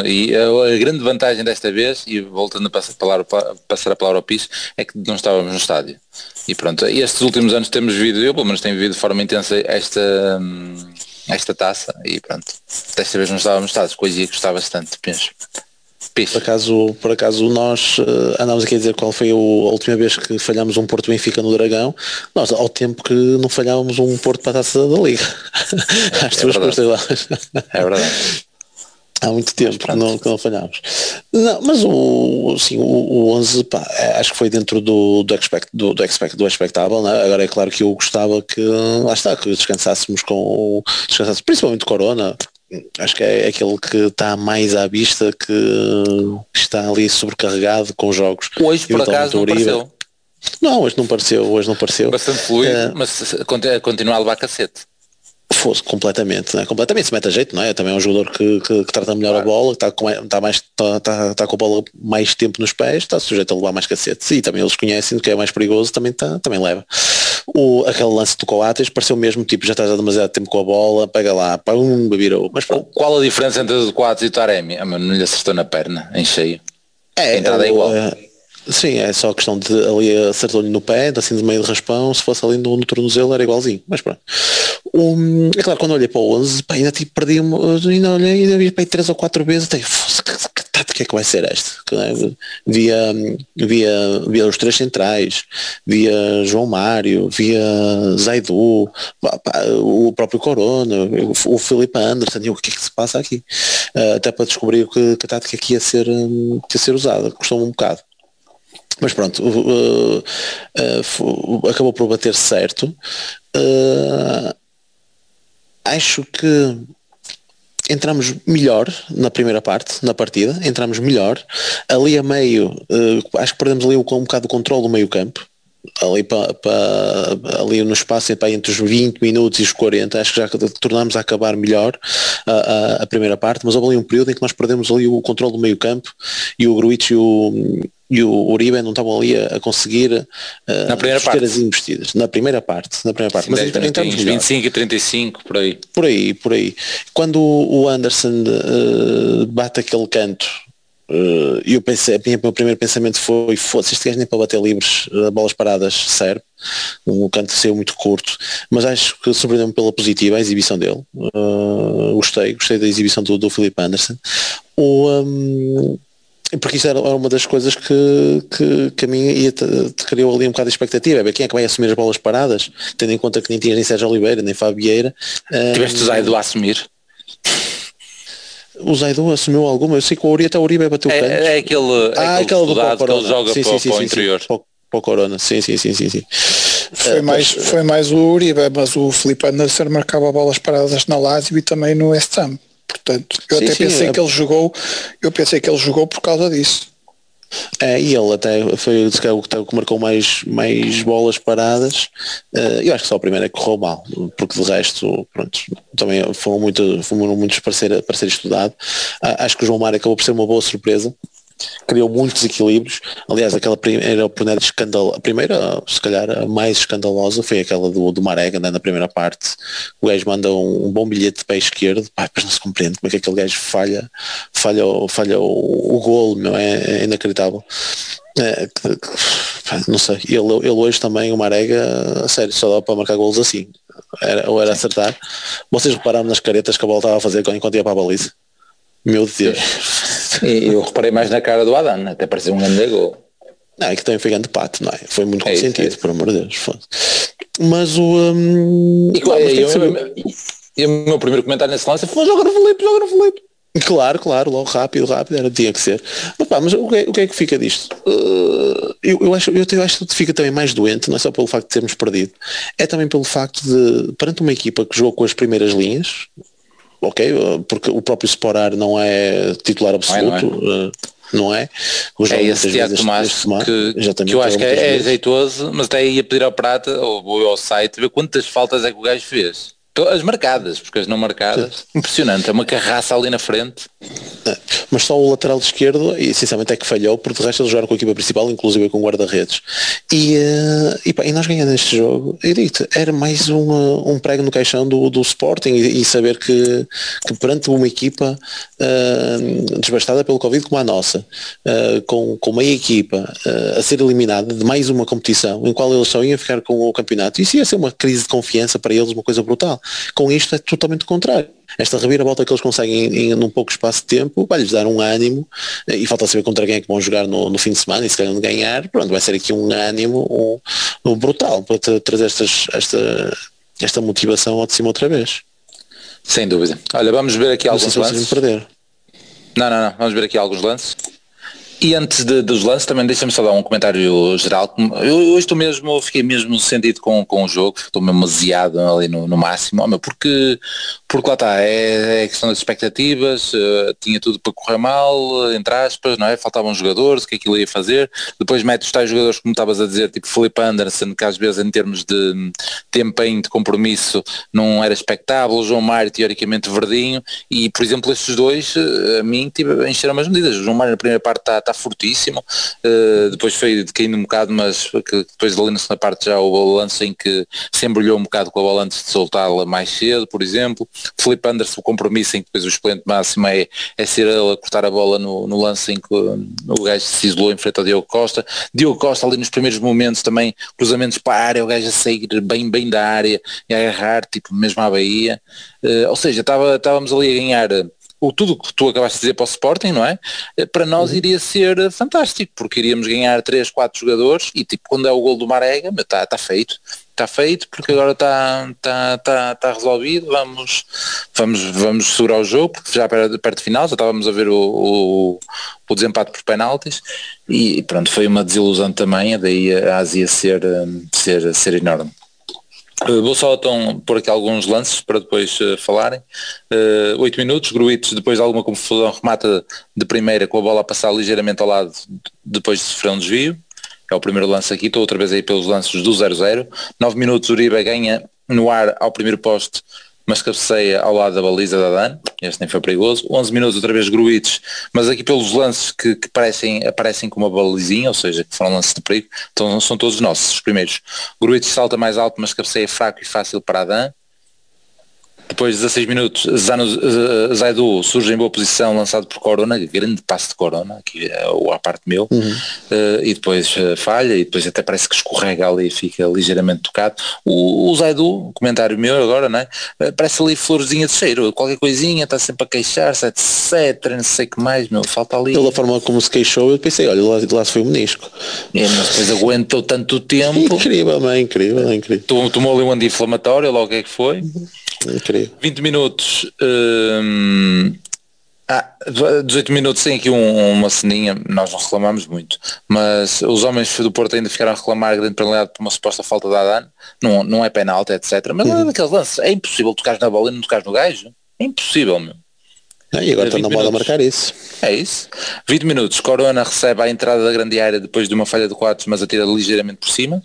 e a, grande vantagem desta vez, e voltando a passar a palavra, passar a palavra ao piso, é que não estávamos no estádio. E pronto, estes últimos anos temos vivido, eu pelo menos tenho vivido de forma intensa esta, esta taça e pronto, desta vez não estávamos no estádio, coisa que gostava bastante, penso. Por acaso, por acaso nós uh, andámos aqui a dizer qual foi a última vez que falhámos um Porto Benfica no Dragão. Nós, ao tempo que não falhávamos um Porto para a taça da Liga. É, As tuas é lá. É verdade. Há muito tempo que não, que não falhámos. Não, mas o, assim, o, o 11 pá, é, acho que foi dentro do, do, expect, do, do, expect, do expectável. Né? Agora é claro que eu gostava que lá está, que descansássemos com descansássemos, principalmente Corona, acho que é aquele que está mais à vista que está ali sobrecarregado com jogos. Hoje por acaso não pareceu. Não, hoje não pareceu, hoje não pareceu. Bastante fluido, é, mas continua a levar cacete. Fosse completamente, né? completamente se mete a jeito, não é? Também é um jogador que, que, que trata melhor claro. a bola, que está com, está mais, está, está, está, com a bola mais tempo nos pés, está sujeito a levar mais cacete. E também eles conhecem que é mais perigoso, também, está, também leva. O, aquele lance do Coates pareceu mesmo tipo, já estás há demasiado tempo com a bola, pega lá, pum, virou. Mas pronto. Qual a diferença entre o Coates e o Taremi? Ah, não lhe acertou na perna, em cheio. É, a entrada é igual. É, Sim, é só questão de ali acertou-lhe no pé, assim de meio de raspão, se fosse ali no, no tornozelo era igualzinho, mas pronto. Um, é claro, quando olhei para o 11, pá, ainda tipo perdi-me, ainda olhei, ainda vi para aí três ou quatro vezes, até, que é que vai ser esta? Via, via, via os três centrais, via João Mário, via Zaidu, o próprio Corona, o Felipe Anderson, e o que é que se passa aqui? Uh, até para descobrir que, que a tática aqui ia ser, um, ia ser usada, custou-me um bocado. Mas pronto, uh, uh, acabou por bater certo. Uh, acho que entramos melhor na primeira parte, na partida, entramos melhor. Ali a meio, acho que perdemos ali um, um bocado o controle do meio campo ali, para, para, ali no espaço para entre os 20 minutos e os 40, acho que já tornamos a acabar melhor a, a, a, primeira parte, mas houve ali um período em que nós perdemos ali o controle do meio campo e o Gruitch e o, e o Uribe não estavam ali a, conseguir uh, na primeira parte. as investidas. Na primeira parte na primeira parte. Mas entramos 25 e 35 por aí. Por aí por aí. Quando o Anderson uh, bate aquele canto Uh, eu pensei, o meu primeiro pensamento foi, foda-se, este gajo nem para bater livres, uh, bolas paradas serve, o canto saiu muito curto, mas acho que surpreendeu-me pela positiva a exibição dele, uh, gostei, gostei da exibição do, do Felipe Anderson, o, um, porque isso era, uma das coisas que, que, que a mim ia te, te criou ali um bocado de expectativa, é ver quem é que vai assumir as bolas paradas, tendo em conta que nem tinha nem Sérgio Oliveira, nem Fabieira. Tiveste o Zaido a assumir? O Zaidu assumiu alguma? Eu sei que o Uri até o Uribe bateu é, canto. É aquele, ah, aquele, aquele do que ele joga sim, para, sim, para, sim, o interior. Para, para o Corona, sim, sim, sim, sim, sim. Foi, mais, foi mais o Uribe, mas o Felipe Anderson marcava bolas paradas na Lazio e também no West Ham. Portanto, eu sim, até sim, pensei é... que ele jogou, eu pensei que ele jogou por causa disso. É, e ele até foi o que marcou mais, mais bolas paradas. Uh, eu acho que só a primeira correu mal, porque de resto, pronto, também foram, muito, foram muitos para ser, para ser estudado. Uh, acho que o João Mário acabou por ser uma boa surpresa criou muitos equilíbrios. Aliás, aquela primeira oportunidade escandal, a primeira, se calhar, a mais escandalosa foi aquela do, do Marega, né, na primeira parte. O gajo manda um, um bom bilhete de pé esquerdo, pá, depois não se compreende como é que aquele gajo falha, falha, falha o, o golo, meu, é, é inacreditável. É, não sei, ele, ele hoje também, o Marega, a sério, só dá para marcar golos assim. Era, ou era acertar. Vocês repararam nas caretas que a bola estava a fazer enquanto ia para a baliza? Meu Deus. E eu reparei mais na cara do Adam, até parecia um grande gol. Não, é que também foi grande pato, não é? Foi muito é consentido, é por amor de Deus. Mas o. Um... E, eu, e, o meu primeiro comentário nesse lance foi joga no Felipe, joga no Felipe. Claro, claro, logo rápido, rápido, era, tinha que ser. Mas, pá, mas o, que é, o que é que fica disto? Uh, eu, eu, acho, eu, eu acho que fica também mais doente, não é só pelo facto de termos perdido, é também pelo facto de, perante uma equipa que jogou com as primeiras linhas, ok, porque o próprio Sporar não é titular absoluto. Não é, não é? não é? É esse Tiago Tomás que, que eu acho que é, é jeitoso, mas até ia pedir ao Prata ou ao site ver quantas faltas é que o gajo fez. As marcadas, porque as não marcadas, impressionante, é uma carraça ali na frente. É, mas só o lateral esquerdo, e essencialmente é que falhou, porque de resto eles jogaram com a equipa principal, inclusive com guarda-redes. E, uh, e, e, nós ganhando este jogo, digo era mais um, um prego no caixão do, do Sporting e, e saber que, que perante uma equipa uh, desbastada pelo Covid como a nossa, uh, com, com meia equipa a ser eliminada de mais uma competição, em qual eles só iam ficar com o campeonato, isso ia ser uma crise de confiança para eles, uma coisa brutal. Com isto é totalmente o contrário esta reviravolta que eles conseguem em, em num pouco espaço de tempo vai-lhes dar um ânimo eh, e falta saber contra quem é que vão jogar no, no fim de semana e se querem ganhar, pronto, vai ser aqui um ânimo um, um brutal para tra trazer estas, esta, esta motivação ao de cima outra vez. Sem dúvida. Olha, vamos ver aqui alguns lances. Não, não, não, vamos ver aqui alguns lances. E antes de, dos lances, também deixa-me só dar um comentário geral. Eu hoje estou mesmo, fiquei mesmo sentido com, com o jogo, estou mesmo aziado ali no, no máximo, porque, porque lá está, é, é questão das expectativas, uh, tinha tudo para correr mal, entre aspas, não é? Faltavam jogadores, o que é que ele ia fazer, depois mete os tais jogadores, como estavas a dizer, tipo Felipe Anderson, que às vezes em termos de tempo de compromisso não era expectável, João Mário teoricamente verdinho, e por exemplo estes dois, eh, a mim, tipo, encheram as medidas. O João Mário na primeira parte está está fortíssimo, uh, depois foi caindo um bocado, mas depois ali na parte já o lance em que se embrulhou um bocado com a bola antes de soltá-la mais cedo, por exemplo. Felipe Anderson, o compromisso em que depois o expoente máximo é, é ser ele a cortar a bola no, no lance em que o gajo se isolou em frente ao Diogo Costa. Diogo Costa ali nos primeiros momentos também, cruzamentos para a área, o gajo a sair bem, bem da área e a agarrar, tipo mesmo à Bahia. Uh, ou seja, estávamos ali a ganhar o tudo que tu acabaste de dizer para o Sporting, não é? Eh, para nós uhum. iria ser fantástico, porque iríamos ganhar 3, 4 jogadores e tipo, quando é o gol do Marega, está tá feito. Está feito porque agora está tá, tá, tá resolvido, vamos, vamos, vamos segurar o jogo, porque já perto, perto do final, já estávamos a ver o, o, o desempate por penaltis e pronto, foi uma desilusão também, daí a Ásia ser, eh, ser, ser enorme. Uh, vou só então pôr aqui alguns lances para depois uh, falarem. Uh, 8 minutos, Gruitos depois de alguma confusão remata de primeira com a bola a passar ligeiramente ao lado depois de sofrer um desvio. É o primeiro lance aqui, estou outra vez aí pelos lances do 0-0. 9 minutos, Uribe ganha no ar ao primeiro poste mas cabeceia ao lado da baliza da Dan, este nem foi perigoso, 11 minutos outra vez Gruites, mas aqui pelos lances que, que parecem, aparecem com uma balizinha, ou seja, que foram lances de perigo, então são todos nossos, os primeiros. Gruites salta mais alto, mas cabeceia fraco e fácil para a Dan, depois de 16 minutos, Zano, uh, Zaidu surge em boa posição, lançado por Corona, grande passo de Corona, aqui é o à parte meu, uhum. uh, e depois uh, falha, e depois até parece que escorrega ali e fica ligeiramente tocado. O, o Zaidu, comentário meu agora, né? parece ali florzinha de cheiro, qualquer coisinha, está sempre a queixar-se, etc, não sei o que mais, meu, falta ali. Pela forma como se queixou, eu pensei, olha, lá, lá se foi o menisco. É, mas depois aguentou tanto tempo. Incrível, é incrível, é incrível. Tomou ali um anti-inflamatório, logo é que foi. Incrível. 20 minutos. Hum, Ah, 18 minutos tem aqui um, uma ceninha, nós não reclamamos muito, mas os homens do Porto ainda ficaram a reclamar grande penalidade por uma suposta falta de Adan, não, não é penalti, etc. Mas uhum. é daqueles lances, é impossível tocar na bola e não tocar no gajo. É impossível, meu. Ah, e agora está na moda a marcar isso. É isso. 20 minutos, Corona recebe a entrada da grande área depois de uma falha de quadros, mas atira ligeiramente por cima.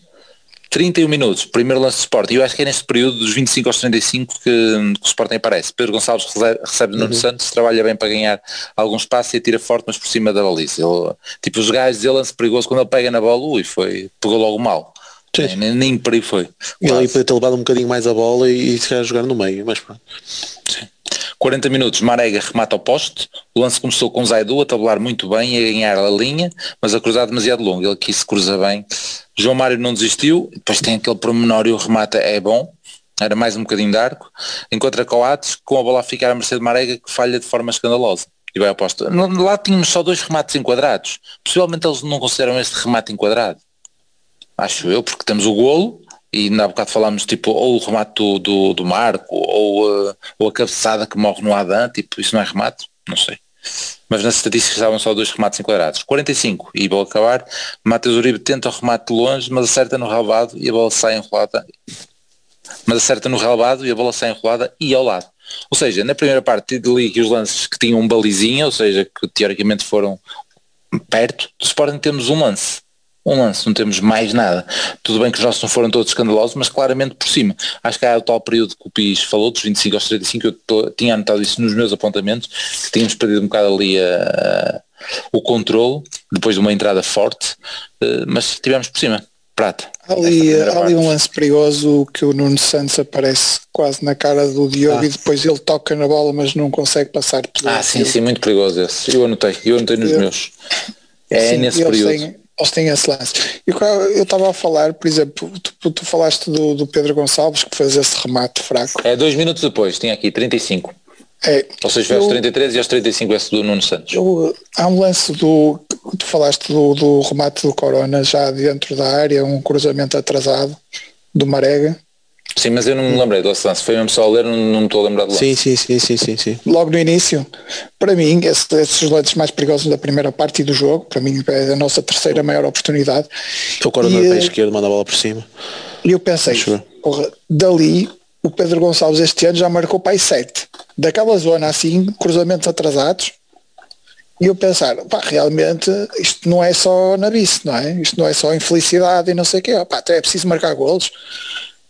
31 minutos, primeiro lance de Sporting. Eu acho que é neste período dos 25 aos 35 que, que o Sporting aparece. Pedro Gonçalves recebe Nuno uhum. Santos, trabalha bem para ganhar algum espaço e tira forte, mas por cima da baliza. Ele, tipo, os gajos dele lance perigoso quando ele pega na bola, ui, foi, pegou logo mal. Nem, nem, nem perigo foi. Ele aí podia ter levado um bocadinho mais a bola e, e se calhar jogar no meio, mas pronto. Sim. 40 minutos, Marega remata ao poste, o lance começou com Zaidu a tabular muito bem e a ganhar a linha, mas a cruzar demasiado longo, ele aqui se cruza bem. João Mário não desistiu, depois tem aquele promenor e o remata é bom, era mais um bocadinho de arco, encontra Coates com a bola a ficar à mercê de Marega que falha de forma escandalosa. E vai aposto. Lá tínhamos só dois remates enquadrados. Possivelmente eles não consideram este remate enquadrado. Acho eu, porque temos o golo e na bocado falámos tipo ou o remate do, do, do Marco ou, uh, ou a cabeçada que morre no Adam, tipo, isso não é remate? Não sei. Mas nas estatísticas estavam só dois remates enquadrados. 45, e vou acabar. Matheus Uribe tenta o remate de longe, mas acerta no relvado e a bola sai enrolada. Mas acerta no relvado e a bola sai enrolada e ao lado. Ou seja, na primeira parte de liga os lances que tinham um balizinha, ou seja, que teoricamente foram perto, do Sporting temos um lance um lance, não temos mais nada. Tudo bem que os nossos não foram todos escandalosos, mas claramente por cima. Acho que há o tal período que o PIS falou, dos 25 aos 35, eu tô, tinha anotado isso nos meus apontamentos, que tínhamos perdido um bocado ali a, o controle, depois de uma entrada forte, uh, mas tivemos por cima. Prata. Ali, ali um lance perigoso que o Nuno Santos aparece quase na cara do Diogo ah. e depois ele toca na bola mas não consegue passar por Ah sim, sim, muito perigoso esse. Eu anotei, eu anotei nos eu, meus. É sim, nesse período. Eles têm esse lance. E eu estava a falar, por exemplo, tu, tu falaste do, do, Pedro Gonçalves que fez esse remate fraco. É dois minutos depois, tinha aqui 35. É, Ou seja, aos 33 e aos 35 esse do Nuno Santos. Eu, há um lance do. Tu falaste do, do remate do Corona já dentro da área, um cruzamento atrasado do Marega Sim, mas eu não me lembrei do lance, foi mesmo só a ler, não, não me estou a lembrar do lance. Sim, sim, sim, sim, sim, sim. Logo no início, para mim, esses, esses lances mais perigosos da primeira parte do jogo, para mim é a nossa terceira maior oportunidade. Estou com o pé esquerdo, manda a bola por cima. E eu pensei, porra, dali o Pedro Gonçalves este ano já marcou para aí sete. Daquela zona assim, cruzamentos atrasados, e eu pensar, pá, realmente isto não é só na bice, não é? Isto não é só infelicidade e não sei o quê, pá, até é preciso marcar golos.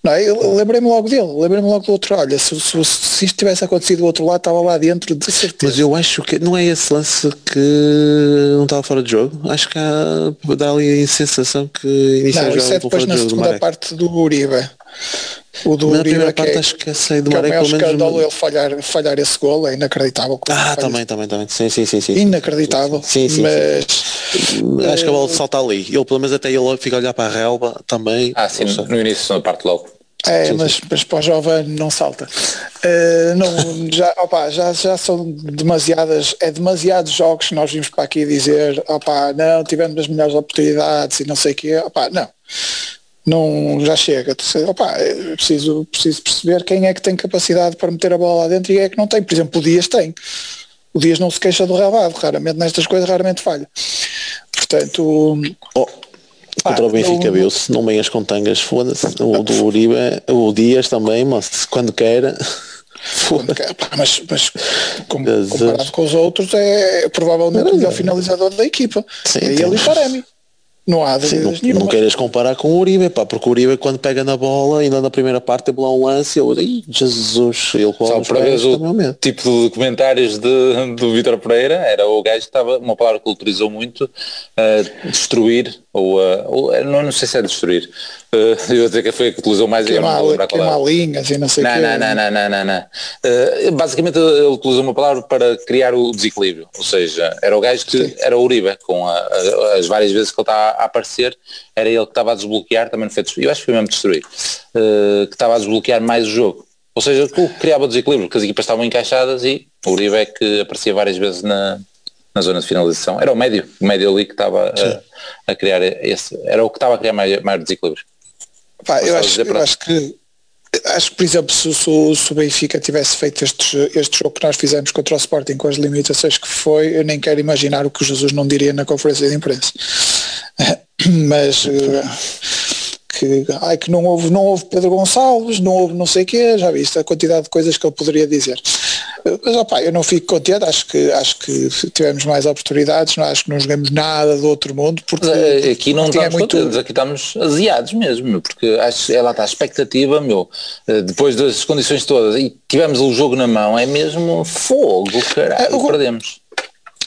Não, eu lembrei-me logo dele, lembrei-me logo do outro. Olha, se, se, se, isto tivesse acontecido do outro lado, estava lá dentro de certeza. Mas eu acho que não é esse lance que não estava fora de jogo. Acho que há, dá ali a sensação que inicialmente não, isso é depois na segunda parte do Uribe. O do na primeira parte é, acho que sei do Maré pelo menos escândalo ele falhar, falhar esse gol é inacreditável. Ah, também, também, também. Sim, sim, sim, sim. Inacreditável. Sim, sim, mas sim. acho que a bola salta ali. Ele pelo menos até ele fica a olhar para a relva também. Ah, sim, no início da parte logo. É, sim, mas, sim. mas para o jovem não salta. Uh, não, já, opa, já, já são demasiadas, é demasiados jogos que nós vimos para aqui dizer, opa, não, tivemos as melhores oportunidades e não sei o quê, opa, não não já chega. Opa, é preciso, preciso perceber quem é que tem capacidade para meter a bola lá dentro e quem é que não tem. Por exemplo, o Dias tem. O Dias não se queixa do relvado, raramente nestas coisas raramente falha. Portanto. Oh, contra o Benfica viu-se, não meias com tangas, foda-se. O do Uribe, o Dias também, mas quando quer. Mas, mas comparado com os outros é provavelmente o melhor finalizador da equipa. Sim, é ele e Taremi. Não há Sim, não, não queiras comparar com o Uribe, pá, porque o Uribe quando pega na bola, ainda na primeira parte teve lá um lance, eu Ih, Jesus, ele Só para ver o tipo de comentários de, do Vitor Pereira, era o gajo que estava, uma palavra que ele utilizou muito, uh, destruir, ou, uh, ou não, não sei se é destruir, uh, eu vou dizer que foi a que utilizou mais não vou lembrar qual é. linhas e não sei não, que, não, não, não, não, não, não. Uh, basicamente ele utilizou uma palavra para criar o desequilíbrio, ou seja, era o gajo que Sim. era o Uribe, com a, a, as várias vezes que ele está a aparecer, era ele que estava a desbloquear, também não foi destruir, eu acho que foi mesmo destruir, uh, que estava a desbloquear mais o jogo. Ou seja, o que criava desequilíbrio, porque as equipas estavam encaixadas e o Uribe é que aparecia várias vezes na, na zona de finalização. Era o médio, o médio ali que estava a, a, criar esse, era o que estava a criar maior, maior desequilíbrio. Pá, eu, acho, eu acho que acho que, por exemplo, se, se, se, o Benfica tivesse feito este, este jogo que nós fizemos contra o Sporting com as limitações que foi, eu nem quero imaginar o que o Jesus não diria na conferência de imprensa. Mas que, ai, que não houve, não houve Pedro Gonçalves, não houve não sei o quê, já viste a quantidade de coisas que ele poderia dizer. Mas opa, eu não fico contente, acho que, acho que tivemos mais oportunidades, não, acho que não jogamos nada do outro mundo, porque é, aqui não estamos muito... contentes, aqui estamos aziados mesmo, porque acho ela está a expectativa, meu, eh, depois das condições todas, e tivemos o jogo na mão, é mesmo fogo, caralho, é, perdemos.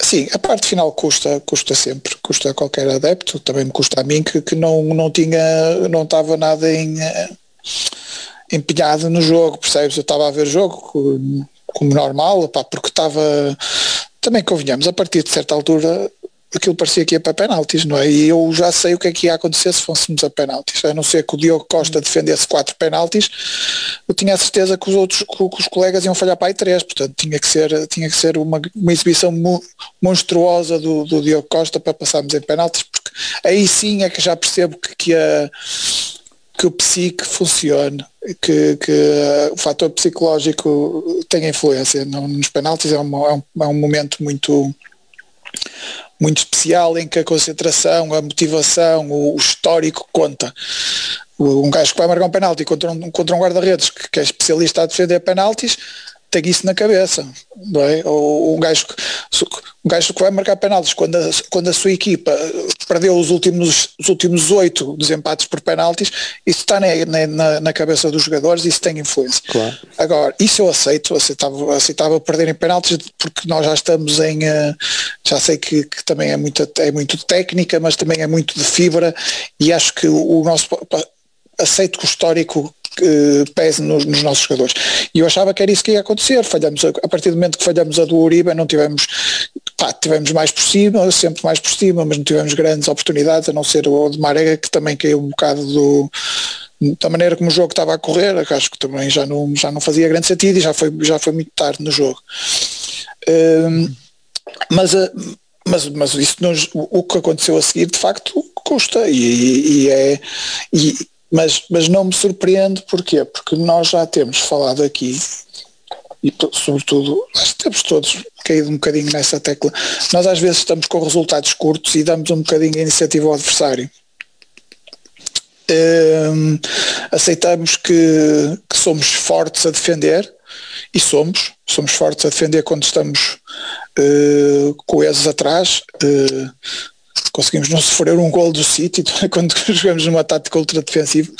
Sim, a parte final custa, custa sempre, custa a qualquer adepto, também me custa a mim que, que não, não tinha, não estava nada em, eh, empenhado no jogo, percebes? Eu estava a ver jogo como normal, porque estava, também convenhamos, a partir de certa altura aquilo parecia que ia para penaltis, não é? E eu já sei o que é que ia acontecer se fôssemos a penaltis. A não ser que o Diogo Costa defendesse quatro penaltis, eu tinha a certeza que os outros, que, os colegas iam falhar para aí três, portanto tinha que ser, tinha que ser uma, uma exibição monstruosa do, do Diogo Costa para passarmos em penaltis, porque aí sim é que já percebo que, que a que o psique funcione, que, que uh, o fator psicológico tenha influência. nos penaltis é, uma, é, um, é um momento muito muito especial em que a concentração, a motivação, o, o histórico conta. Um gajo que vai marcar um penalti contra um, contra um guarda-redes que, que, é especialista a defender penaltis, tem isso na cabeça, não é? Um gajo, um gajo que vai marcar penaltis quando a, quando a sua equipa perdeu os últimos os últimos oito desempates por penaltis, isso está na, na, na, cabeça dos jogadores, isso tem influência. Claro. Agora, isso eu aceito, aceitava, aceitava perder em penaltis porque nós já estamos em, eh, já sei que, que também é muito, é muito técnica, mas também é muito de fibra e acho que o, o nosso aceito que o histórico que pese nos, nos, nossos jogadores. E eu achava que era isso que ia acontecer. Falhamos a, a partir do momento que falhamos a do Uribe, não tivemos, pá, tivemos mais por cima, sempre mais por cima, mas não tivemos grandes oportunidades, a não ser o de Marega, que também caiu um bocado do, da maneira como o jogo estava a correr, acho que também já não, já não fazia grande sentido e já foi, já foi muito tarde no jogo. Um, mas, eh, mas, mas isso nos, o que aconteceu a seguir de facto custa e, e, e é e, mas, mas não me surpreende porquê? Porque nós já temos falado aqui e sobretudo que temos todos caído um bocadinho nessa tecla. Nós às vezes estamos com resultados curtos e damos um bocadinho a iniciativa ao adversário. Um, aceitamos que, que, somos fortes a defender e somos, somos fortes a defender quando estamos uh, coesos atrás. Uh, conseguimos não sofrer um gol do City quando jogamos numa tática ultra defensiva.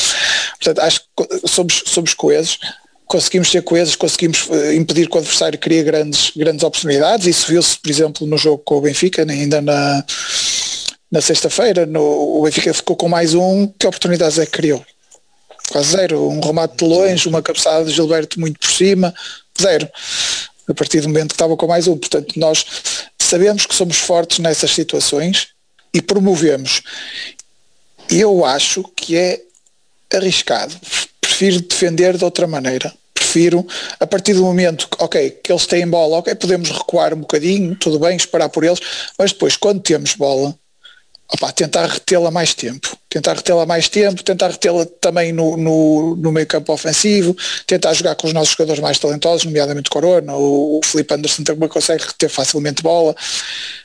Portanto, acho que somos, somos coesos, conseguimos ser coesos, conseguimos eh, impedir que o adversário crie grandes, grandes oportunidades. Isso viu-se, por exemplo, no jogo com o Benfica, né, ainda na, na sexta-feira. O Benfica ficou com mais um. Que oportunidades é que criou? Quase zero. Um remate de longe, uma cabeçada de Gilberto muito por cima, zero. A partir do momento que estava com mais um. Portanto, nós sabemos que somos fortes nessas situações e promovemos. Eu acho que é arriscado. Prefiro defender de outra maneira. Prefiro, a partir do momento que, ok, que eles têm bola, ok, podemos recuar um bocadinho, tudo bem, esperar por eles, mas depois, quando temos bola, opa, tentar retê-la mais tempo. Tentar retê-la mais tempo, tentar retê-la também no, no, no, meio campo ofensivo, tentar jogar com os nossos jogadores mais talentosos, nomeadamente Corona, o, o Felipe Anderson também consegue reter facilmente bola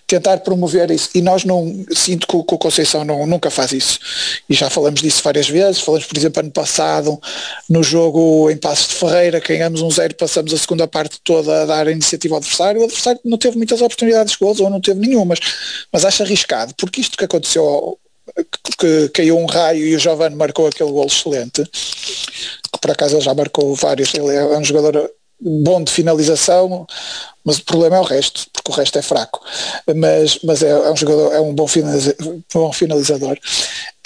tentar promover isso. E nós não, sinto que o, que o Conceição não, nunca faz isso. E já falamos disso várias vezes, falamos por exemplo ano passado, no jogo em Passos de Ferreira, ganhamos um zero, passamos a segunda parte toda a dar a iniciativa ao adversário, o adversário não teve muitas oportunidades de gols, ou não teve nenhuma, mas, mas acho arriscado, porque isto que aconteceu que caiu um raio e o Giovanni marcou aquele gol excelente, que por acaso ele já marcou vários, ele é um jogador bom de finalização, mas o problema é o resto, porque o resto é fraco. Mas, mas é, é um jogador, é um bom, finalizador. Bom finalizador.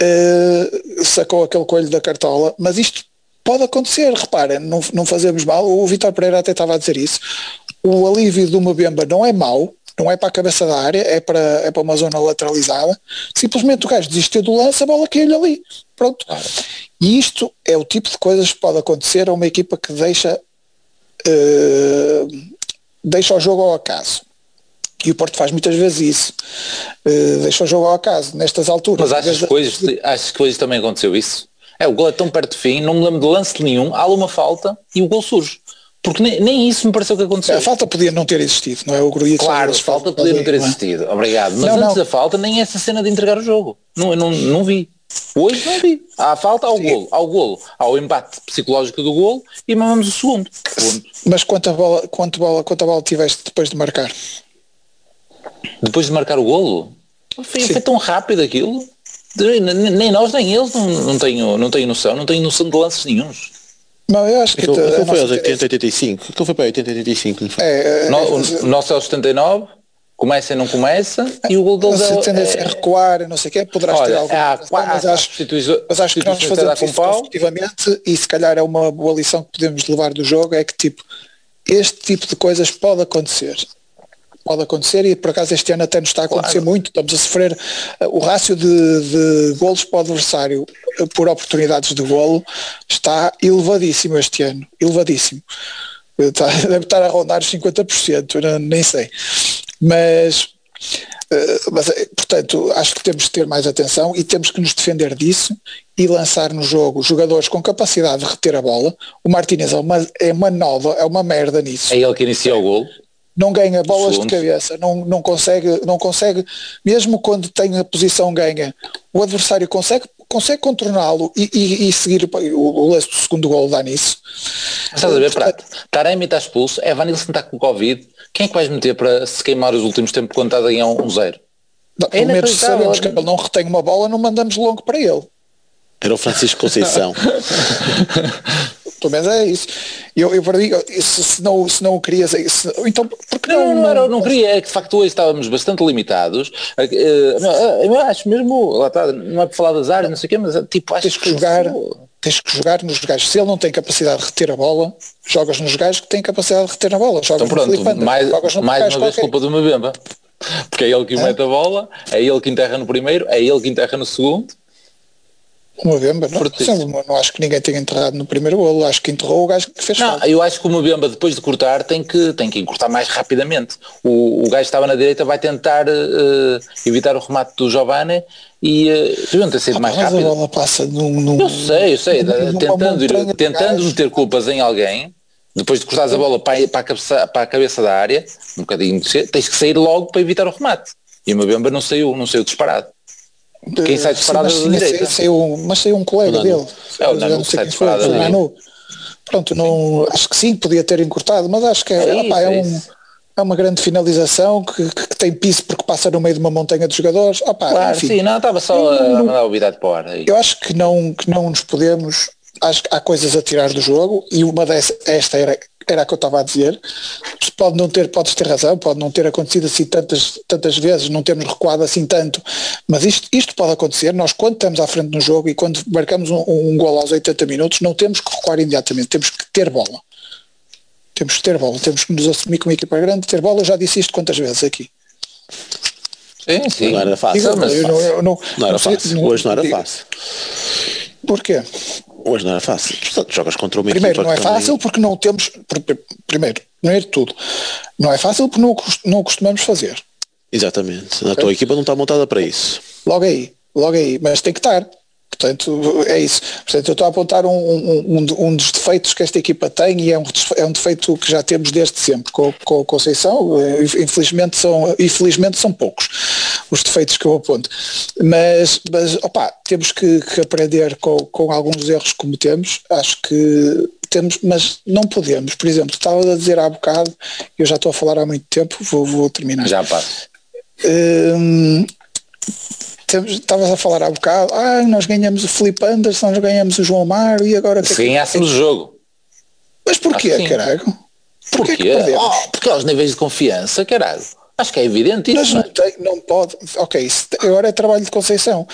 Uh, sacou aquele coelho da cartola, mas isto pode acontecer, reparem, não, não fazemos mal, o Vitor Pereira até estava a dizer isso. O alívio do Mbemba não é mau, não é para a cabeça da área, é para, é para uma zona lateralizada. Simplesmente o gajo desistiu do lance, a bola caiu-lhe ali. Pronto. E isto é o tipo de coisas que pode acontecer a uma equipa que deixa uh, deixa o jogo ao acaso. E o Porto faz muitas vezes isso. Uh, deixa o jogo ao acaso, nestas alturas. Mas achas que, hoje, achas que hoje também aconteceu isso? É, o gol é tão perto de fim, não me lembro de lance nenhum, há uma falta e o gol surge. Porque nem, nem isso me pareceu que aconteceu. A falta podia não ter existido, não é? O Gruitch Claro, a falta podia não ter existido, obrigado. Mas Não, antes não. da falta nem essa cena de entregar o jogo. Não, não, não vi. Hoje não vi. Há a falta, há o Sim. golo, há o golo, há o embate psicológico do golo e mamamos o segundo. Ponto. Mas quanta bola, quanta bola, quanta bola tiveste depois de marcar? Depois de marcar o golo, foi, foi tão rápido aquilo. Nem nós, nem eles não, não, tenho, não tenho noção, não tenho noção de lances nenhuns. Não, eu acho que Aquilo, a aquilo foi aos 80, cabeça- 85. Aquilo foi para 80, 85. não foi? É, é, No- é, o, o nosso é os 79, começa e não começa, e o gol deles Você é, tendência a é, recuar, não sei o quê, poderás ter Olha, alguma há, razão, qua- mas acho, substituições mas acho que nós a fazemos com isso pau. e se calhar é uma boa lição que podemos levar do jogo, é que tipo, este tipo de coisas pode acontecer. Pode acontecer e por acaso este ano até nos está a acontecer Claro. muito, estamos a sofrer uh, o rácio de, de golos para o adversário uh, por oportunidades de golo está elevadíssimo este ano, elevadíssimo. Está, deve estar a rondar os 50%, eu não- nem sei. Mas mas, eh, portanto, acho que temos que ter mais atenção e temos que nos defender disso e lançar no jogo jogadores com capacidade de reter a bola. O Martínez é uma, é uma nova, é uma merda nisso. É ele que inicia o golo. Não ganha bolas de cabeça, não, não, consegue, não consegue, mesmo quando tem a posição ganha, o adversário consegue, consegue contorná-lo e, e- e seguir o, o lance do segundo gol dá nisso. Estás a ver, Prato? Taremi está expulso, é Vanilson está com Covid. Quem é que vais meter para se queimar os últimos tempos quando está a ganhar um zero? não, É pelo menos sabemos que ele não retém uma bola, não mandamos longo para ele. Era o Francisco Conceição. Pelo menos é isso. Eu, eu perdi, se, se não, se não o querias, se, então porque Não, não, não, era, não queria, é que de facto hoje estávamos bastante limitados. Eh, eh, Eu acho mesmo, lá está, não é para falar das áreas, não sei o quê, mas eh, tipo, acho tens que jogar, tens que jogar nos gajos. Se ele não tem capacidade de reter a bola, jogas nos gajos que têm capacidade de reter a bola. Jogas Então pronto, mais, mais uma vez qualquer. culpa do Mbemba. Porque é ele que mete a bola, é ele que enterra no primeiro, é ele que enterra no segundo. Uma Bemba, não, não, acho que ninguém tenha enterrado no primeiro golo, acho que enterrou o gajo que fez Não, falta. eu acho que o Mbemba depois de cortar tem que, tem que encurtar mais rapidamente. O, o gajo que estava na direita vai tentar eh, evitar o remate do Giovanni e uh, deviam ter sido Ah, mais mas a rápido. bola passa num, num Eu sei, eu sei, numa tentando, ir- tentando meter culpas em alguém, depois de cortares a bola para, a- para, a cabeça, para a cabeça da área, um bocadinho tens que sair logo para evitar o remate. E o Mbemba não saiu, não saiu disparado. Quem sai Sim, disparado mas é da tinha- direita. saiu, mas saiu um colega O dele. É, o Nanu não que sai disparado. Nanu. Pronto, não, acho que sim, podia ter encurtado, mas acho que é, É isso, é é um- é uma grande finalização que, que tem piso porque passa no meio de uma montanha de jogadores. Opá, Claro, enfim, sim, não, estava só a mandar o vidade para o ar. eu acho que não, que não nos podemos. Acho que há coisas a tirar do jogo e uma dessas, esta era, era a que eu estava a dizer. Pode não ter, podes ter razão, pode não ter acontecido assim tantas, tantas vezes, não termos recuado assim tanto, mas isto, isto pode acontecer. Nós, quando estamos à frente no jogo e quando marcamos um, um gol aos 80 minutos, não temos que recuar imediatamente, temos que ter bola. Temos que ter bola, temos que nos assumir como equipa grande, ter bola. Eu já disse isto quantas vezes aqui. Sim, sim. Não era fácil. Digo, mas eu não, eu não, Não era fácil. Hoje não era fácil. Porquê? Hoje não era fácil. Portanto, jogas contra uma Primeiro, equipa não é fácil porque não temos. pr- pr- Primeiro, primeiro de tudo, não é fácil porque não, não o costumamos fazer. Exatamente. A tua equipa não está montada para isso. Logo aí, logo aí, mas tem que estar. Portanto, é isso. Portanto, eu estou a apontar um, um, um, dos defeitos que esta equipa tem e é um, é um defeito que já temos desde sempre com, com a Conceição. Eh, Infelizmente são, infelizmente são poucos os defeitos que eu aponto. Mas, mas opa, temos que, que aprender com, com alguns erros que cometemos. Acho que temos, mas não podemos. Por exemplo, estava a dizer há bocado, eu já estou a falar há muito tempo, vou, vou terminar. Já passo. Hum, Estavas a falar há bocado, ah, nós ganhamos o Felipe Anderson, nós ganhamos o João Mário e agora é Se ganhássemos o jogo. Mas porquê, Acho que sim. caralho? Porquê que Porquê? Oh, porque aos níveis de confiança, caralho. Acho que é evidente Mas isso. não, Não é? tem, não pode. Ok, agora é trabalho de Conceição.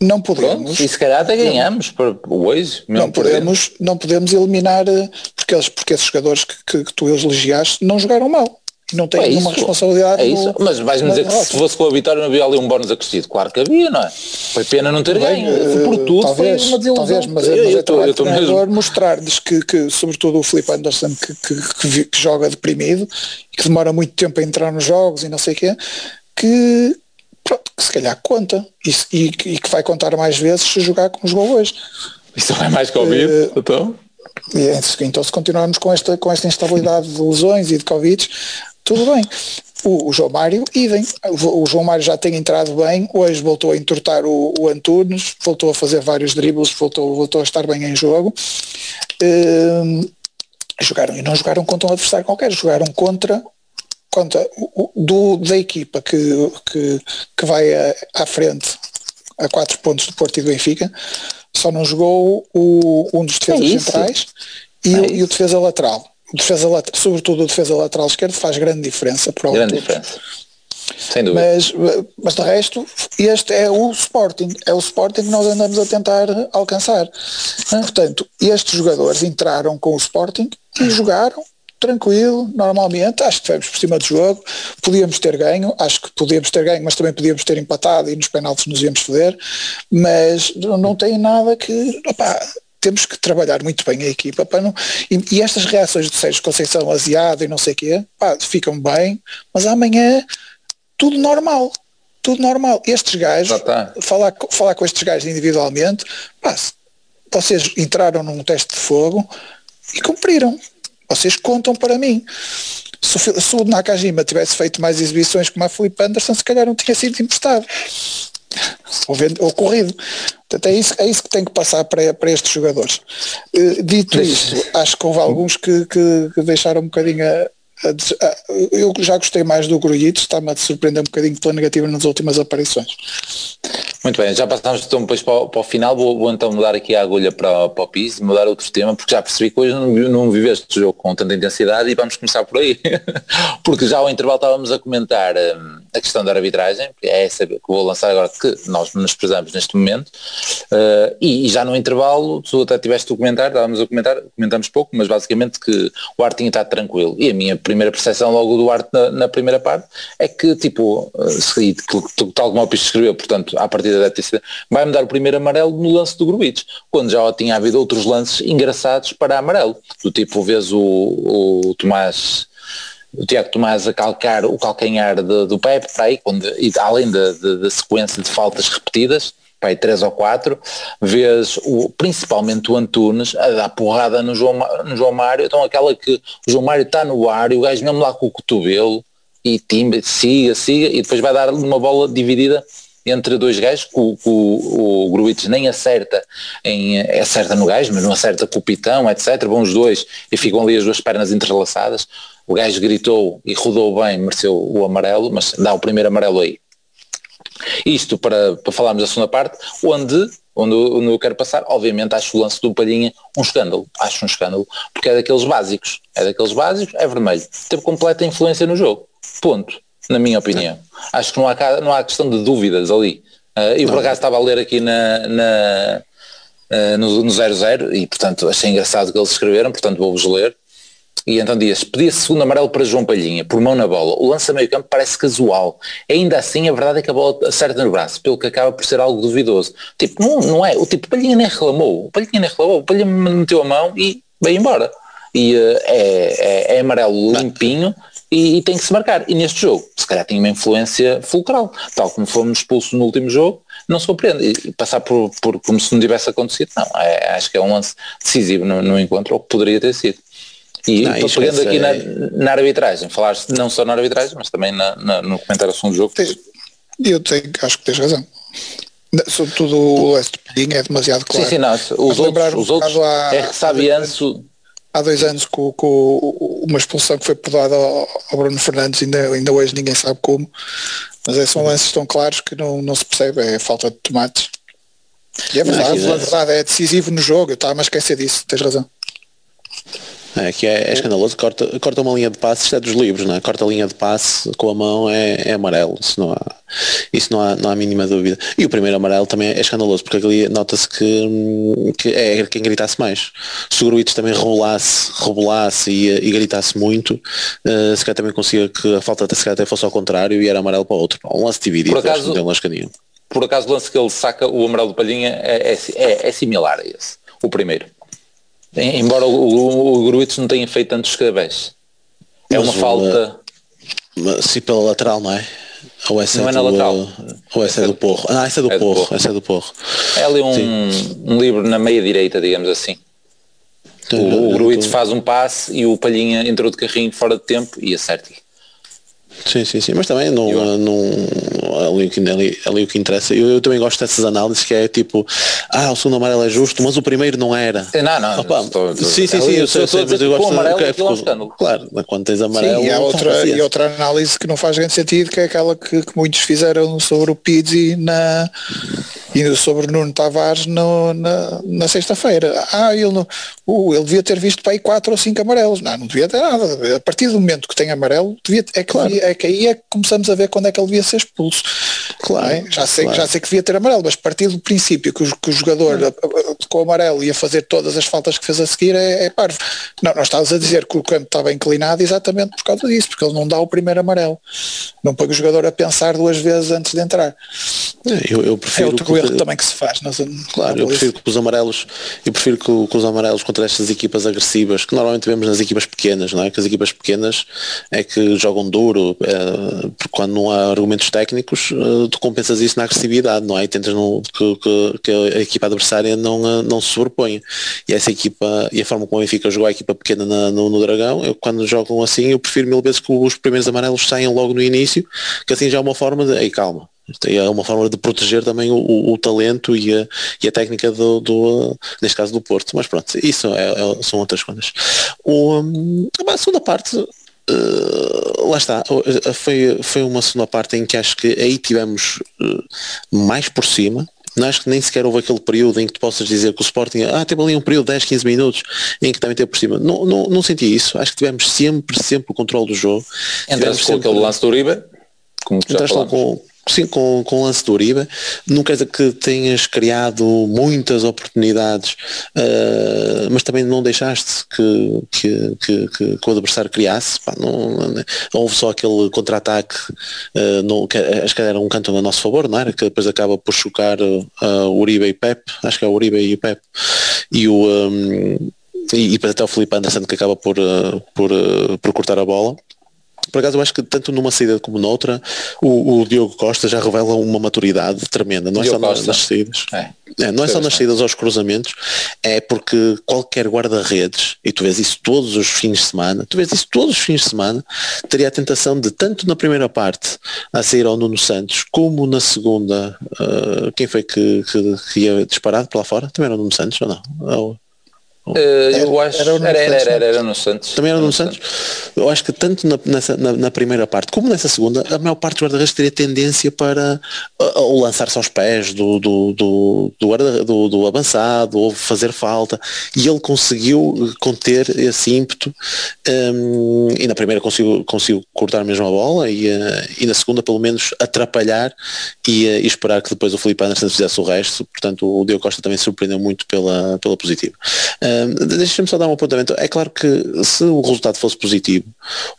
Não Pronto, podemos. e se calhar até ganhamos para hoje. Não podemos, não podemos eliminar eh, porque, eles, porque esses jogadores que, que, que tu elogiaste não jogaram mal. E não têm É nenhuma isso. responsabilidade. É no- isso. Mas vais-me dizer que se fosse com a vitória não havia ali um bónus acrescido. Claro que havia, não é? Foi pena não ter Bem, ganho. Por eh, tudo talvez, foi uma desilusão. talvez, mas, eu, é- mas eu é trabalho eu mesmo. mostrar-lhes que, que, sobretudo o Filipe Anderson, que, que, que que joga deprimido e que demora muito tempo a entrar nos jogos e não sei o quê, que, pronto, que se calhar conta e, e, e, que vai contar mais vezes se jogar como jogou hoje. Isso é mais Covid, uh, então? Então se continuarmos com esta, com esta instabilidade de lesões e de Covid, tudo bem. O, o, João Mário, idem. O, o, João Mário já tem entrado bem, hoje voltou a entortar o, o Antunes, voltou a fazer vários dribles, voltou, voltou a estar bem em jogo. Uh, jogaram e não jogaram contra um adversário qualquer, jogaram contra contra o, do, da equipa que, que, que vai a, à frente a quatro pontos do Porto e do Benfica, só não jogou o, um dos defesas é centrais e, é o, e, o defesa lateral. O defesa, sobretudo o defesa lateral esquerdo faz grande diferença para o Grande diferença. Sem dúvida. Mas, mas de resto, este é o Sporting, é o Sporting que nós andamos a tentar alcançar. Portanto, estes jogadores entraram com o Sporting e jogaram tranquilo, normalmente, acho que tivemos por cima do jogo, podíamos ter ganho, acho que podíamos ter ganho, mas também podíamos ter empatado e nos penaltis nos íamos foder, mas não tem nada que, opá, temos que trabalhar muito bem a equipa para não, e, e estas reações de Sérgio Conceição aziado e não sei o quê, pá, ficam bem, mas amanhã tudo normal, tudo normal. Estes gajos, tá. falar, falar com estes gajos individualmente, pá, vocês entraram num teste de fogo e cumpriram vocês contam para mim. Se, se o Nakajima tivesse feito mais exibições como a Felipe Anderson, se calhar não tinha sido emprestado. Ou, vendo, ou corrido. Portanto, é isso, é isso que tem que passar para, para estes jogadores. Uh, dito isto, acho que houve alguns que, que, que deixaram um bocadinho a, eu já gostei mais do Grujitos, está-me a surpreender um bocadinho pela negativa nas últimas aparições. Muito bem, já passamos então depois para o, para o final, vou, vou, então mudar aqui a agulha para, para o piso, mudar outro tema, porque já percebi que hoje não, não vive este jogo com tanta intensidade e vamos começar por aí. porque já ao intervalo estávamos a comentar um, a questão da arbitragem, que é essa que vou lançar agora que nós nos prezamos neste momento, uh, e, e, já no intervalo, tu até tiveste o comentário, estávamos a comentar, comentamos pouco, mas basicamente que o ar tinha estado tranquilo. E a minha primeira percepção logo do Arte na, na primeira parte é que, tipo, eh, se, tal como o Pista escreveu, portanto, à partida vai-me dar o primeiro amarelo no lance do Grubitos, quando já tinha havido outros lances engraçados para amarelo, do tipo, vês o, o Tomás o Tiago Tomás a calcar o calcanhar de, do Pepe para aí, quando, e além da sequência de faltas repetidas, pai, três ou quatro, vês o, principalmente o Antunes a dar porrada no João, no João Mário, então aquela que o João Mário está no ar e o gajo mesmo lá com o cotovelo e timba, siga, siga, e depois vai dar uma bola dividida entre dois gajos, que o, o, o Gruites nem acerta, em, acerta no gajo, mas não acerta com o pitão, etc. Vão os dois e ficam ali as duas pernas entrelaçadas. O gajo gritou e rodou bem, mereceu o amarelo, mas dá o primeiro amarelo aí. Isto para, para falarmos da segunda parte, onde, onde, onde eu quero passar, obviamente acho o lance do Palhinha um escândalo, acho um escândalo, porque é daqueles básicos, é daqueles básicos, é vermelho, teve completa influência no jogo, ponto, na minha opinião. Acho que não há, não há questão de dúvidas ali. Uh, eu por acaso estava a ler aqui na, na uh, no 00 e portanto achei engraçado que eles escreveram, portanto vou-vos ler. E então diz, pedia-se segundo amarelo para João Palhinha, por mão na bola. O lance a meio campo parece casual. Ainda assim, a verdade é que a bola acerta no braço, pelo que acaba por ser algo duvidoso. Tipo, não, não é, o tipo, Palhinha nem reclamou, o Palhinha nem reclamou, o Palhinha meteu a mão e veio embora. E uh, é, é, é, amarelo limpinho e, e, tem que se marcar. E neste jogo, se calhar tem uma influência fulcral, tal como fomos expulsos no último jogo, não surpreende. E passar por, por como se não tivesse acontecido, não. É, acho que é um lance decisivo no, no encontro, ou que poderia ter sido. E não, pegando aqui na, na, arbitragem, falaste não só na arbitragem, mas também na, na, no comentário sobre o jogo. Eu tenho, acho que tens razão. Sobretudo o leste é demasiado claro. Sim, sim, não, os outros, os outros há, é Sabianço... Há dois anos com, com, uma expulsão que foi podada ao, ao, Bruno Fernandes, ainda, ainda hoje ninguém sabe como, mas é, são lances tão claros que não, não se percebe, é falta de tomates. E é verdade, não, é, verdade, é decisivo no jogo, eu estava a esquecer disso, tens razão. É, que é, é escandaloso, corta, corta uma linha de passe, isto é dos livros, não é? Corta a linha de passe com a mão é, é amarelo, isso não há, isso não há, não há mínima dúvida. E o primeiro amarelo também é escandaloso, porque ali nota-se que, que é quem gritasse mais. Se o Gruitos também rolasse, rebolasse e, e gritasse muito, uh, se calhar também conseguia que a falta se calhar até fosse ao contrário e era amarelo para o outro. Um lance dividido, por acaso, não Por acaso o lance que ele saca o amarelo do Palhinha é, é, é, é similar a esse, o primeiro. Embora o, o, o Gruitch não tenha feito tantos escabés. É uma falta. se pela lateral, não é? Ou essa Não é é na do, lateral. ou essa é do Porro. Ah, essa é do É do Porro. Porro. Essa é do Porro. É ali um, um livro na meia direita, digamos assim. O, o Gruitch faz um passe e o Palhinha entrou de carrinho fora de tempo e acerta. Sim, sim, sim, mas também não, Eu- uh, não ali, o que- ali, ali o que interessa. Eu, eu também gosto dessas análises que é tipo, ah, o segundo amarelo é justo, mas o primeiro não era. Não, não, Opa, estou- estou- sim, sim, sim, eu sei, sei, mas eu gosto amarelo é aquilo é escândalo. Claro, quando tens amarelo. Sim, e há outra, e outra análise que não faz grande sentido, que é aquela que, que muitos fizeram sobre o Pizzi na, e sobre Nuno Tavares no- na, na sexta-feira. Ah, ele, não, uh, ele devia ter visto para aí quatro ou cinco amarelos. Não, não devia ter nada. A partir do momento que tem amarelo, devia, é, que devia- é que aí é que começamos a ver quando é que ele devia ser expulso. Claro, é? já, sei, claro. já sei que devia ter amarelo, mas partir do princípio que o, que o jogador a- com o amarelo ia fazer todas as faltas que fez a seguir é, é parvo. Não, nós estávamos a dizer que o campo estava inclinado exatamente por causa disso, porque ele não dá o primeiro amarelo. Não põe o jogador a pensar duas vezes antes de entrar. Eu, eu É outro que- erro também que se faz. Nas, Claro, eu prefiro que os amarelos, eu prefiro que, que os amarelos contra estas equipas agressivas, que normalmente vemos nas equipas pequenas, não é? Que as equipas pequenas é que jogam duro, eh, porque quando não há argumentos técnicos, eh, tu compensas isso na agressividade, não é? E tentas não, que, que- que a equipa adversária não, eh, não se sobreponha. E essa equipa, e a forma como o Benfica jogou a equipa pequena na- no, no Dragão, eu, quando jogam assim, eu prefiro mil vezes que os primeiros amarelos saiam logo no início, que assim já é uma forma de, ei calma, é uma forma de proteger também o, o- o talento e a, e a técnica do, do, neste caso do Porto. Mas pronto, isso é- é- são outras coisas. O, hum, a segunda parte, eh, lá está, eh, foi, foi uma segunda parte em que acho que aí tivemos eh, mais por cima. Não acho que nem sequer houve aquele período em que tu possas dizer que o Sporting, ah, teve ali um período de 10, 15 minutos em que também teve por cima. Não, não, não senti isso. Acho que tivemos sempre, sempre o controle do jogo. Entraste com sempre- aquele lance do Uribe, como já Entraste com, sim, com, com o lance do Uribe. Não quer dizer que tenhas criado muitas oportunidades, ah, mas também não deixaste que, que, que, que- que o adversário criasse. Pá, não, não- houve só aquele contra-ataque, ah, no- que acho que era um canto a nosso favor, não era? Que depois acaba por chocar ah, Uribe e Pep, acho que é o Uribe e o Pep. E o. ah, e, e depois até o Felipe Anderson que acaba por, por, por cortar a bola. Por acaso eu acho que tanto numa saída como noutra o, o Diogo Costa já revela uma maturidade tremenda, não é Diogo só Costa. nas saídas. É. É, não é só nas saídas aos cruzamentos, é porque qualquer guarda-redes, e tu vês isso todos os fins de semana, tu vês isso todos os fins de semana, teria a tentação de, tanto na primeira parte, a sair ao Nuno Santos, como na segunda, ah, quem foi que, que, que ia disparado para lá fora? Também era o Nuno Santos ou não? Ou- eu acho era era, era, era, era, no Santos. Também era no Santos. Eu acho que tanto na, na- primeira parte como nessa segunda, a maior parte dos guarda-redes teria tendência para uh, ou lançar-se aos pés do, do, do, do, guarda- do- do avançado ou fazer falta. E ele conseguiu conter esse ímpeto um, e na primeira conseguiu, conseguiu cortar mesmo a bola e, uh, e na segunda pelo menos atrapalhar e, uh, e esperar que depois o Felipe Anderson fizesse o resto. Portanto o Diogo Costa também surpreendeu muito pela, pela positiva. Um, Deixa-me só dar um apontamento. É claro que se o resultado fosse positivo,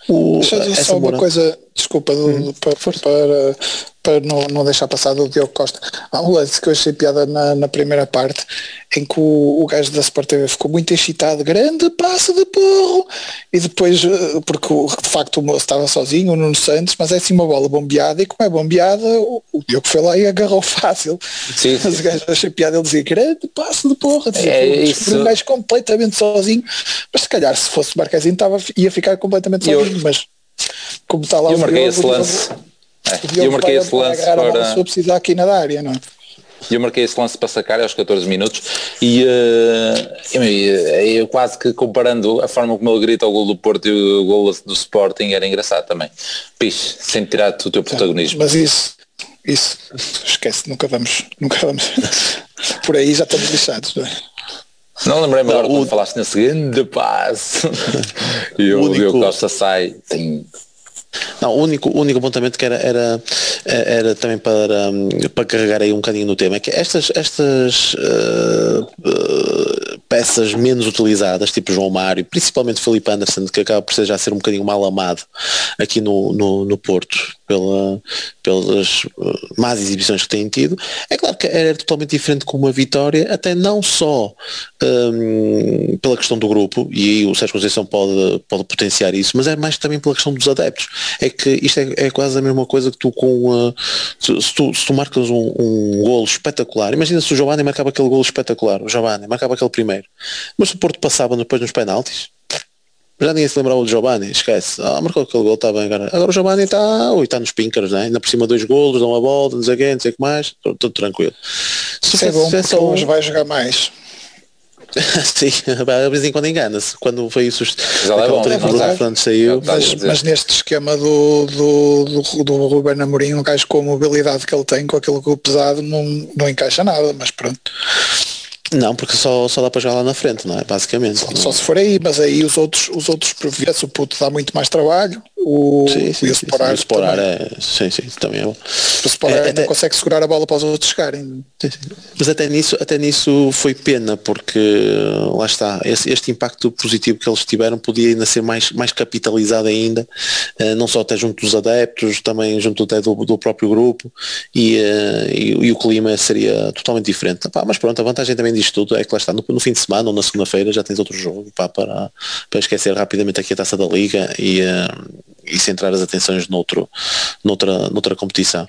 o, Deixa eu dizer só uma coisa, desculpa, do- para, para, para não, não deixar passar do Diogo Costa. Há um lance que eu achei piada na, na primeira parte, em que o, o gajo da Sport TV ficou muito excitado, grande passo de porro, e depois, eh, porque de facto o moço estava sozinho, o Nuno Santos, mas é assim uma bola bombeada, e como é bombeada, o, o Diogo foi lá e agarrou fácil. Sim, sim. Mas o gajo achei piada ele dizia grande passo de porra, dizia, É, "Pô, isso- um gajo completamente sozinho, mas se calhar se fosse Marquezinho estava, ia ficar completamente E eu- sozinho, mas como está lá Eu o marquei Diogo, esse lance. É, Eu marquei esse lance para. Se eu precisar aqui na área, não é? Eu marquei esse lance para sacar aos 14 minutos e eh, eu, eu quase que comparando a forma como ele grita o gol do Porto e o gol do Sporting era engraçado também. Pixe, sem tirar o teu protagonismo. Mas isso, isso, esquece, nunca vamos, nunca vamos. Por aí já estamos lixados. Não é? Não lembrei-me agora o- quando falaste nesse grande passe. e O o único- Diogo Costa sai. Tem... Não, o único, o único apontamento que era, era, era também para, para carregar aí um bocadinho no tema é que estas, estas uh, uh, peças menos utilizadas, tipo João Mário, principalmente Felipe Anderson, que acaba por ser já ser um bocadinho mal amado aqui no, no, no Porto, pela, pelas uh, más exibições que têm tido. É claro que era totalmente diferente com uma vitória, até não só um, pela questão do grupo, e aí o Sérgio Conceição pode, pode potenciar isso, mas é mais também pela questão dos adeptos. É que isto é, é quase a mesma coisa que tu com uh, se, tu, se tu marcas um, um golo espetacular, imagina se o Giovanni marcava aquele golo espetacular, o Giovanni marcava aquele primeiro, mas se o Porto passava depois nos penaltis, já ninguém se lembrava do Giovanni, esquece. Ah, marcou aquele gol, está bem agora. Agora o Giovanni está, ui, está nos pinkers, né? ainda por cima dois golos, dão a volta, não sei o que, não sei o que mais, tudo tranquilo. Se Isso é bom porque só... hoje vai jogar mais. Sim, a vez em quando engana-se. Quando foi isso, é bom, é saiu. Mas, mas, neste esquema do, do, do, do Ruben Amorim, um gajo com a mobilidade que ele tem, com aquele grupo pesado, não, não encaixa nada, mas pronto. Não, porque só, só dá para jogar lá na frente, não é? Basicamente. Só, só se for aí, mas aí os outros, os outros se o puto dá muito mais trabalho. O, sim, sim, o Sporar, sim, sim. é. Sim, sim, também é bom. O Sporar é, até, consegue segurar a bola para os outros chegarem. Mas até nisso, até nisso foi pena, porque lá está, esse, este impacto positivo que eles tiveram podia ainda ser mais, mais capitalizado ainda, uh, não só até junto dos adeptos, também junto até do, do próprio grupo e, uh, e, e, o clima seria totalmente diferente. mas pronto, a vantagem também disto tudo é que lá está, no, no fim de semana ou na segunda-feira já tens outro jogo para, para esquecer rapidamente aqui a taça da liga e, e centrar as atenções noutro, noutra, noutra competição.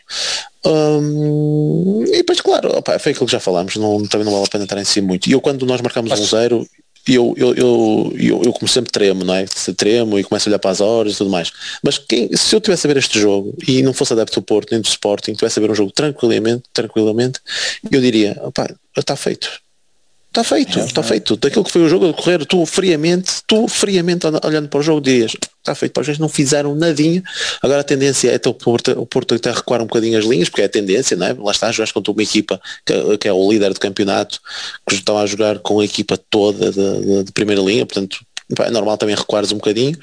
Um, e depois, claro, opa, foi aquilo que já falámos, não, também não vale a pena estar em si muito. E eu quando nós marcamos Mas... um zero, eu, eu, eu, eu, eu como sempre tremo, não é? Se tremo e começo a olhar para as horas e tudo mais. Mas quem, se eu tivesse a ver este jogo e não fosse adepto do Porto nem do Sporting, tivesse a ver um jogo tranquilamente, tranquilamente, eu diria, opá, está feito Está feito, está feito. Daquilo que foi o jogo a correr, tu friamente, tu friamente olhando para o jogo dirias, está feito, para os não fizeram nadinha. Agora a tendência é o Porto, o Porto até recuar um bocadinho as linhas, porque é a tendência, não é? Lá está, jogaste contra uma equipa que, que, é o líder do campeonato, que estava a jogar com a equipa toda de, de, de primeira linha, portanto é normal também recuares um bocadinho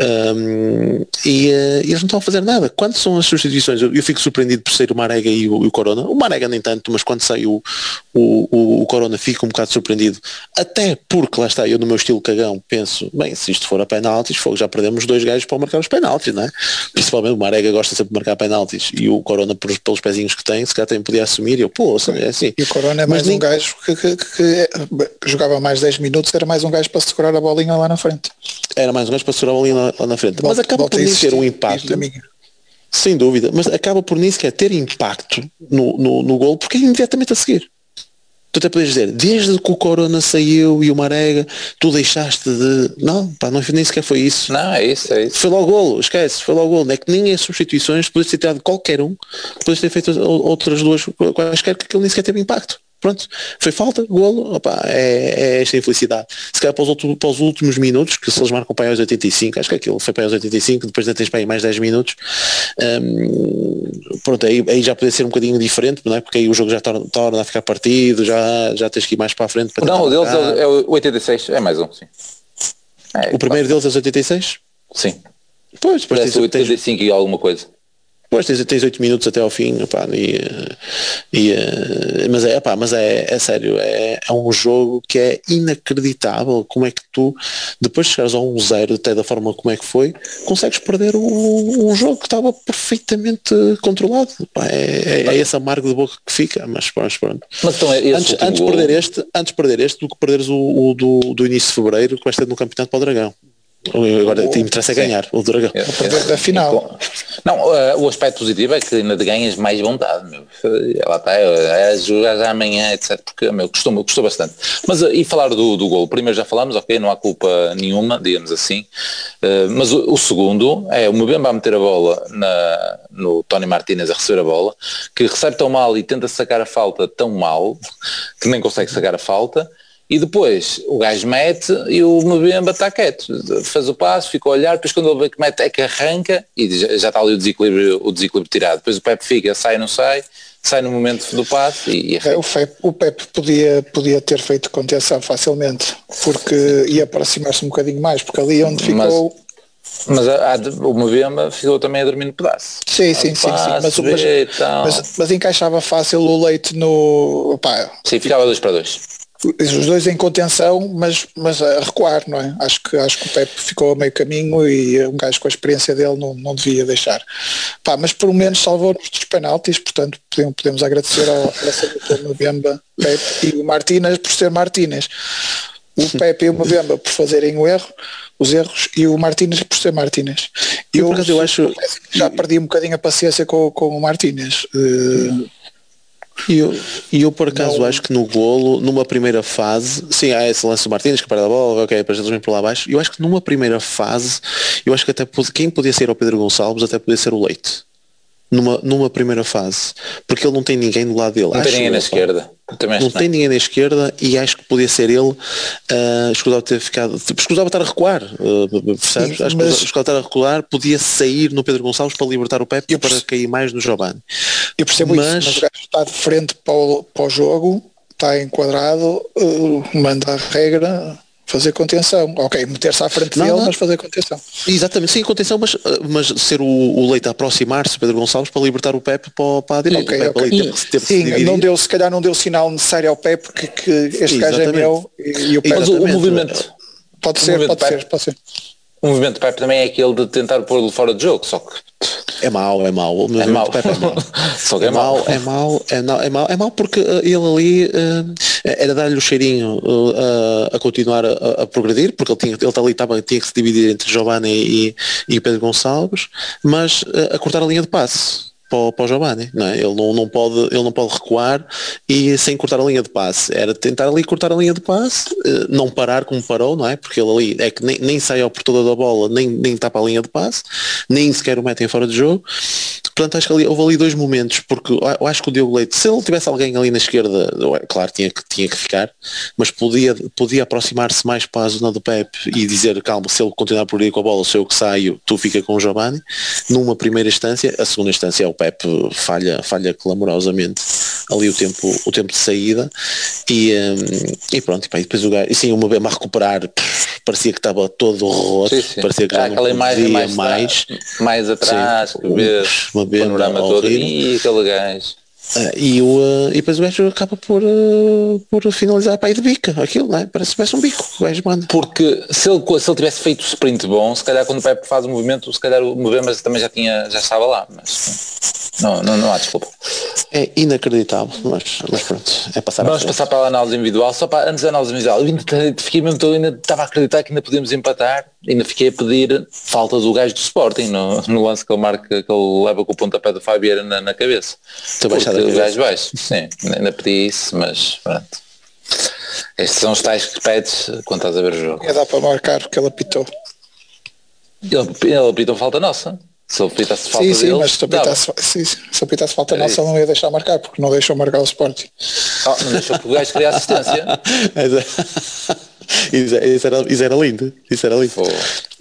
um, e, uh, eles não estão a fazer nada. Quando são as substituições? Eu, eu fico surpreendido por sair o Marega e o, e o, Corona. O Marega nem tanto, mas quando saiu o, o, o, Corona fico um bocado surpreendido. Até porque lá está, eu no meu estilo cagão penso, bem, se isto for a penaltis, já perdemos dois gajos para marcar os penaltis, não é? Principalmente o Marega gosta sempre de marcar penaltis e o Corona por, pelos pezinhos que tem, se calhar também podia assumir eu, pô, é assim. E o Corona é mais mas um nem... gajo que, que, que, que, jogava mais 10 minutos, era mais um gajo para segurar a bolinha lá na frente. Era mais um gajo para segurar a bolinha lá, lá na frente. Volta, mas acaba por nem ter um impacto. Sem dúvida, mas acaba por nem sequer ter impacto no, no, no gol porque é imediatamente a seguir. Tu até podes dizer, desde que o Corona saiu e o Marega, tu deixaste de. Não, pá, não, nem sequer foi isso. Não, é isso, é isso. Foi logo golo, esquece, foi logo golo. É que nem as substituições, podes ter tirado qualquer um, podes ter feito outras duas quaisquer que aquilo nem sequer teve impacto. Pronto, foi falta, golo, opa, é, é, esta infelicidade. Se calhar para os, outros, para os, últimos minutos, que se eles marcam para aí aos 85, acho que aquilo foi para aí aos 85, depois ainda tens para aí mais 10 minutos, um, pronto, aí, aí, já poderia ser um bocadinho diferente, não é? porque aí o jogo já torna, torna a ficar partido, já, já tens que ir mais para a frente. Para não, o deles é, é o 86, é mais um, sim. É, o primeiro deles é os 86? Sim. Pois, depois tens, 85 tens... e alguma coisa. Pois tens, tens 8 minutos até ao fim, opá, e, e, mas, é, opá, mas é, é sério, é, é um jogo que é inacreditável como é que tu, depois de chegares a um zero, até da forma como é que foi, consegues perder um, um jogo que estava perfeitamente controlado. Opá, é, é, é, esse amargo de boca que fica, mas, mas pronto. Mas então é antes, antes, perder este, antes perder este do que perderes o, o do, do início de fevereiro, que vais ter no campeonato para o Dragão. Agora o que interessa é ganhar o Dragão. É, é, da final. Não, uh, o aspecto positivo é que ainda ganhas mais vontade, meu. Ela está, é, é jogar já amanhã, etc. Porque, meu, custou, custou bastante. Mas, e falar do, do gol, primeiro já falamos, ok, não há culpa nenhuma, digamos assim. Mas o, o, segundo é o Mbemba a meter a bola na, no Tony Martinez a receber a bola, que recebe tão mal e tenta sacar a falta tão mal, que nem consegue sacar a falta e depois o gajo mete e o Mbemba está quieto, faz o passo, fica a olhar, depois quando ele vê que mete é que arranca e já, está ali o desequilíbrio, o desequilíbrio tirado. Depois o Pepe fica, sai não sai, sai no momento do passe e, e é, o, Pepe, o Pepe podia, podia ter feito contenção facilmente, porque ia aproximar-se um bocadinho mais, porque ali onde ficou. Mas a, a, o Mbemba ficou também a dormir no pedaço. Sim, sim, sim, sim. Mas, mas, mas, mas, encaixava fácil o leite no. Sim, ficava 2 para 2 os dois em contenção, mas, mas a recuar, não é? Acho que, acho que o Pepe ficou a meio caminho e um gajo com a experiência dele não, não devia deixar. Pá, mas pelo menos salvou-nos dos penaltis, portanto podemos, podemos agradecer ao, ao Mbemba, Pepe e o Martínez por ser Martínez. O Pepe e o Mbemba por fazerem o erro, os erros, e o Martínez por ser Martínez. Eu, eu, eu acho... Já perdi um bocadinho a paciência com, com o Martínez. Uh, e eu, eu por acaso não. acho que no golo, numa primeira fase, sim, há esse lance do Martins que para a bola, ok, depois eles vêm por lá abaixo. Eu acho que numa primeira fase, eu acho que até quem podia ser o Pedro Gonçalves até podia ser o Leite numa, numa primeira fase, porque ele não tem ninguém do lado dele. Não tem ninguém na esquerda. não tem ninguém na esquerda e acho que podia ser ele. Uh, escusava ter ficado. Escusava estar a recuar, uh, percebes? Sim, acho mas... que escusava estar a recuar, podia sair no Pedro Gonçalves para libertar o Pepe e para cair mais no Giovanni. Eu percebo mas... isso, mas o gajo está de frente para o, para o jogo, está enquadrado, uh, manda a regra, fazer contenção. Ok, meter-se à frente não, dele, não. mas fazer contenção. Exatamente, sim, contenção, mas, mas ser o, o Leite a aproximar-se, Pedro Gonçalves, para libertar o Pepe para, para a direita. Okay, okay. Teve, teve sim, não deu, se calhar não deu sinal necessário ao Pepe que, que este gajo é meu e, e o Pepe. Mas o, o movimento. Pode ser, movimento pode ser, pode ser. O movimento do Pepe também é aquele de tentar pôr-lo fora de jogo, só que é mau, é mau. É mau. É mau. Só que é, é mau, é mau, é mau, é mau, é mau porque uh, ele ali uh, era dar-lhe o cheirinho uh, a continuar a, a, progredir, porque ele tinha, ele ali estava, tinha que se dividir entre Giovanni e, e Pedro Gonçalves, mas a cortar a linha de passe para, para o Giovanni, não é? Ele não, não, pode, ele não pode recuar e sem cortar a linha de passe. Era tentar ali cortar a linha de passe, eh, não parar como parou, não é? Porque ele ali é que nem, nem sai ao portador da bola, nem, nem tapa a linha de passe, nem sequer o metem fora de jogo. Portanto, acho que ali, houve ali dois momentos, porque eu acho que o Diogo Leite, se ele tivesse alguém ali na esquerda, claro, tinha que, tinha que ficar, mas podia, podia aproximar-se mais para a zona do Pepe e dizer, calma, se ele continuar por ir com a bola, sou eu que saio, tu fica com o Giovanni, numa primeira instância, a segunda instância é o Pepe falha, falha clamorosamente ali o tempo, o tempo de saída e, um, e pronto, e, pá, e depois o gajo, e sim, uma vez a recuperar, parecia que estava todo roto, sim, sim. parecia que já não podia mais, mais, mais atrás, sim, uma panorama todo e aquele gajo. Uh, e, o, uh, e depois o gajo acaba por, uh, por finalizar para ir de bica, aquilo, não é? Parece, parece um bico, o gajo manda. Porque se ele, se ele tivesse feito o sprint bom, se calhar quando o Pepe faz o movimento, se calhar o movimento também já tinha, já estava lá, mas não, não, não há desculpa. É inacreditável, mas, mas pronto, é passar Vamos passar para a análise individual, só para antes da análise individual, eu ainda fiquei mesmo, ainda estava a acreditar que ainda podíamos empatar, ainda fiquei a pedir falta do gajo do Sporting no, no lance que ele marca, que ele leva com o pontapé do Fabiera na, na cabeça. Estou baixado o gajo baixo, sim, ainda pedi isso, mas pronto. Estes são os tais que pedes quando estás a ver o jogo. É dá para marcar porque ele apitou. Ele, ele apitou falta nossa. Se ele pitasse falta sim, sim, dele, mas se pitasse, sim, se pitasse falta nossa ele não ia deixar marcar, porque não deixou marcar o Sporting. Oh, não deixou porque o gajo queria assistência. isso, isso, era, isso era lindo. Isso era lindo. Pô,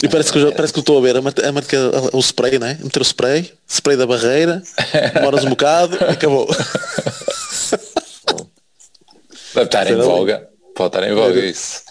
e parece que, parece que estou a ver a, marca, o spray, né? Meter o spray, spray da barreira, demoras um bocado e acabou. Deve estar em voga. Pode estar em voga isso.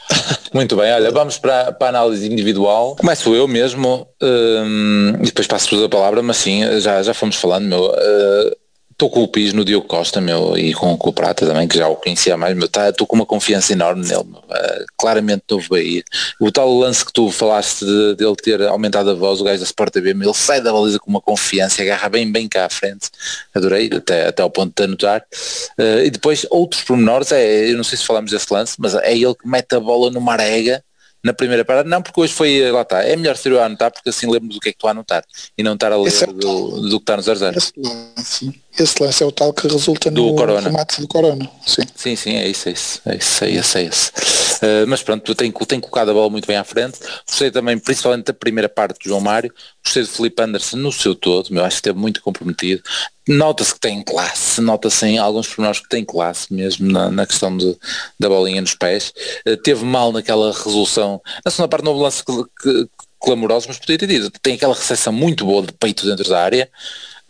Muito bem, olha, vamos para, para a análise individual. Começo eu mesmo, um, e depois passo-vos a palavra, mas sim, já, já fomos falando, meu. Uh, estou com o Pis no Diogo Costa, meu, e com, com o Prata também, que já o conhecia mais, meu, estou tá, com uma confiança enorme nele, meu, uh, claramente novo Bahia. O tal lance que tu falaste de, dele ter aumentado a voz, o gajo da Sport TV, ele sai da baliza com uma confiança, agarra bem, bem cá à frente, adorei, até, até ao ponto de anotar. Uh, e depois outros pormenores, é, eu não sei se falamos desse lance, mas é ele que mete a bola no Marega, na primeira parada, não porque hoje foi, lá está, é melhor ser eu a anotar porque assim lembro do que é que estou a anotar e não estar a ler é do, do, que está no 00. Esse lance, lance é o tal que resulta do no corona. remate do Corona. Sim. sim, sim, é isso, é isso, é isso, é isso, é isso. Uh, mas pronto, tenho, tenho colocado a bola muito bem à frente. Gostei também, principalmente da primeira parte do João Mário, gostei do Felipe Anderson no seu todo, meu, acho que esteve muito comprometido. Nota-se que tem classe, nota-se em alguns pormenores que tem classe mesmo na, na questão de, da bolinha nos pés. Uh, teve mal naquela resolução, na segunda parte no lance que, que, clamoroso, mas podia ter tido. Tem aquela recepção muito boa de peito dentro da área,